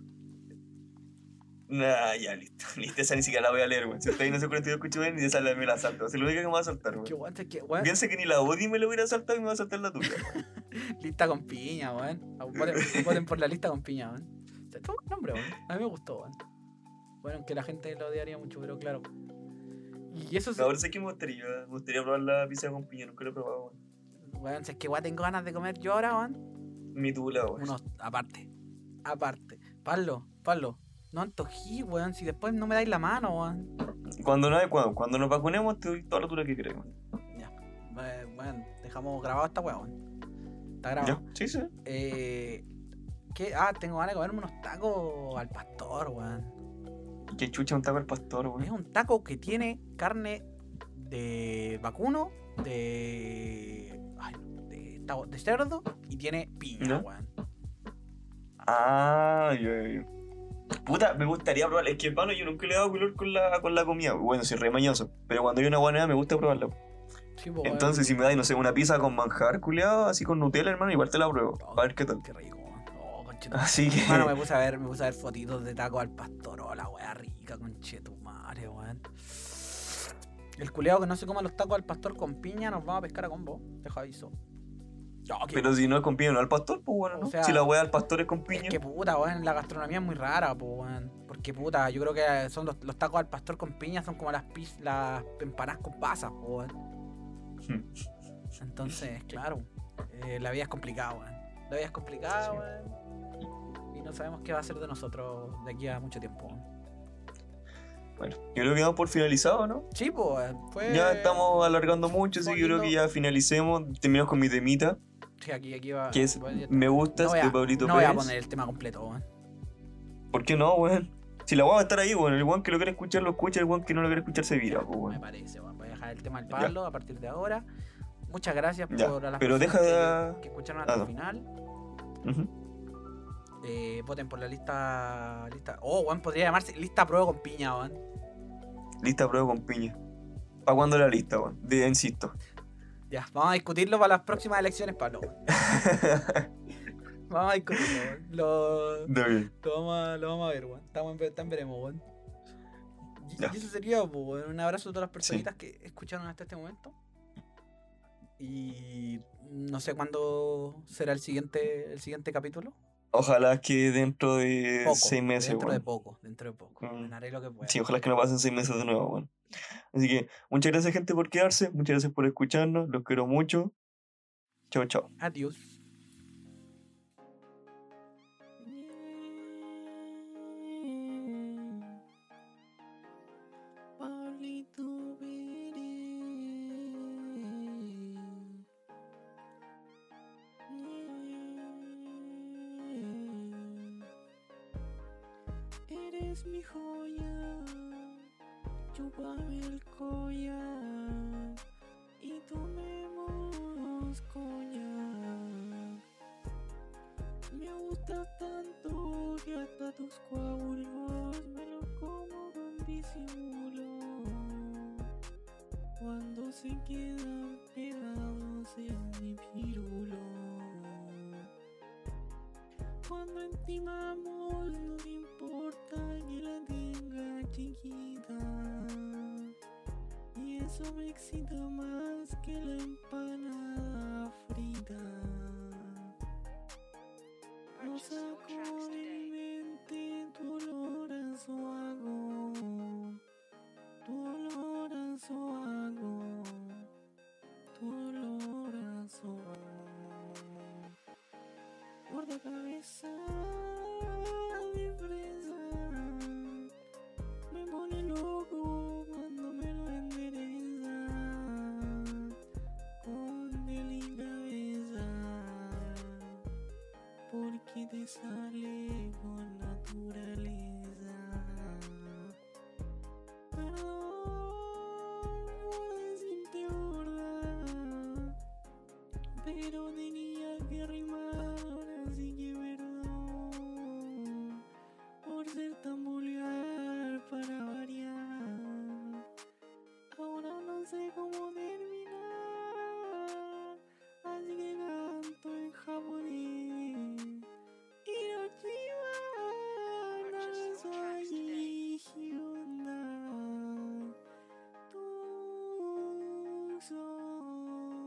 Nah, ya, listo. Listo, esa ni siquiera la voy a leer, weón. Si estoy en ese 42 conchetumadres, ni esa la- me la salto. Es lo único que me va a saltar, weón. Piensa que ni la Odi me lo hubiera saltado y me va a saltar la tuya. lista con piña, weón. Voten, voten por la lista con piña, weón. Buen nombre, weón. A mí me gustó, weón. Bueno, aunque la gente lo odiaría mucho, pero claro. Y eso sí, Ahora sé que me gustaría, me gustaría probar la pizza con piña, nunca lo he probado, weón. weón, si es que weón tengo ganas de comer yo ahora, weón. Mi tula, weón. Unos, aparte. Aparte. Pablo, Pablo. No antojí, weón. Si después no me dais la mano, weón. Cuando, no, cuando, cuando nos vacunemos, te doy toda la tula que queremos. Ya. Eh, Bueno, dejamos grabado esta weón. Está ¿Ya? grabado. Sí, sí. Eh, ¿qué? Ah, tengo ganas de comerme unos tacos al pastor, weón. Qué chucha un taco al pastor, Es weón. un taco que tiene carne de vacuno, de. Ay, de, de cerdo y tiene piña, weón. Ah, yo, yo. Puta, me gustaría probar. Es que, hermano, yo nunca le he dado color con la, con la comida. Bueno, soy re mañoso. Pero cuando hay una buena me gusta probarla. Sí, weón. Entonces, si me dais, no sé, una pizza con manjar culeado, así con Nutella, hermano, igual te la pruebo. Oh, A ver qué tal. Qué rico, Así que. Bueno, me puse a ver, me puse a ver fotitos de taco al pastor. Oh, la wea rica, conchetumare, weón. El culeado que no se coma los tacos al pastor con piña nos vamos a pescar a combo. Deja aviso. Pero si no es con piña, no al pastor, pues bueno, ¿no? O sea, si la wea al pastor es con es piña. que puta, weón, la gastronomía es muy rara, pues, weón. Porque puta, yo creo que son los, los tacos al pastor con piña son como las las empanadas con pasas, pues, weón. Entonces, claro, eh, la vida es complicada, weón. La vida es complicada, Sí. weón. No sabemos qué va a ser de nosotros de aquí a mucho tiempo, weón. Bueno, yo creo que damos por finalizado, ¿no? Sí, pues, fue... Ya estamos alargando mucho, así que yo creo que ya finalicemos. Terminamos con mi temita, Sí, aquí, aquí va... que es Me Gustas no a, de Pablito no voy a poner el tema completo, weón. ¿Por qué no, weón? Si la weá va a estar ahí, weón. El weón que lo quiere escuchar, lo escucha. El weón que no lo quiere escuchar, se vira, pues, Me weón. parece, weón. Voy a dejar el tema al palo a partir de ahora. Muchas gracias Ya, por a las pero personas deja de- que, que escucharon hasta Ah, el no. final. Ujú. Eh, voten por la lista. lista. Oh, weón, podría llamarse lista prueba con piña, weón. Lista prueba con piña. ¿Para cuándo la lista? De- insisto. Ya, vamos a discutirlo para las próximas elecciones, Pablo. Vamos a discutirlo, weón. Lo, lo vamos a, lo vamos a ver, weón. Estamos en, veremos, weón. Y, eso sería, un abrazo a todas las personitas que escucharon hasta este momento. Y no sé cuándo será el siguiente, el siguiente capítulo. Ojalá que dentro de Poco, seis meses, dentro de poco, dentro de poco. Mm. Me haré lo que pueda. Sí, ojalá que no pasen seis meses de nuevo, weón. Así que, muchas gracias, gente, por quedarse. Muchas gracias por escucharnos. Los quiero mucho. Chao, chao. Adiós.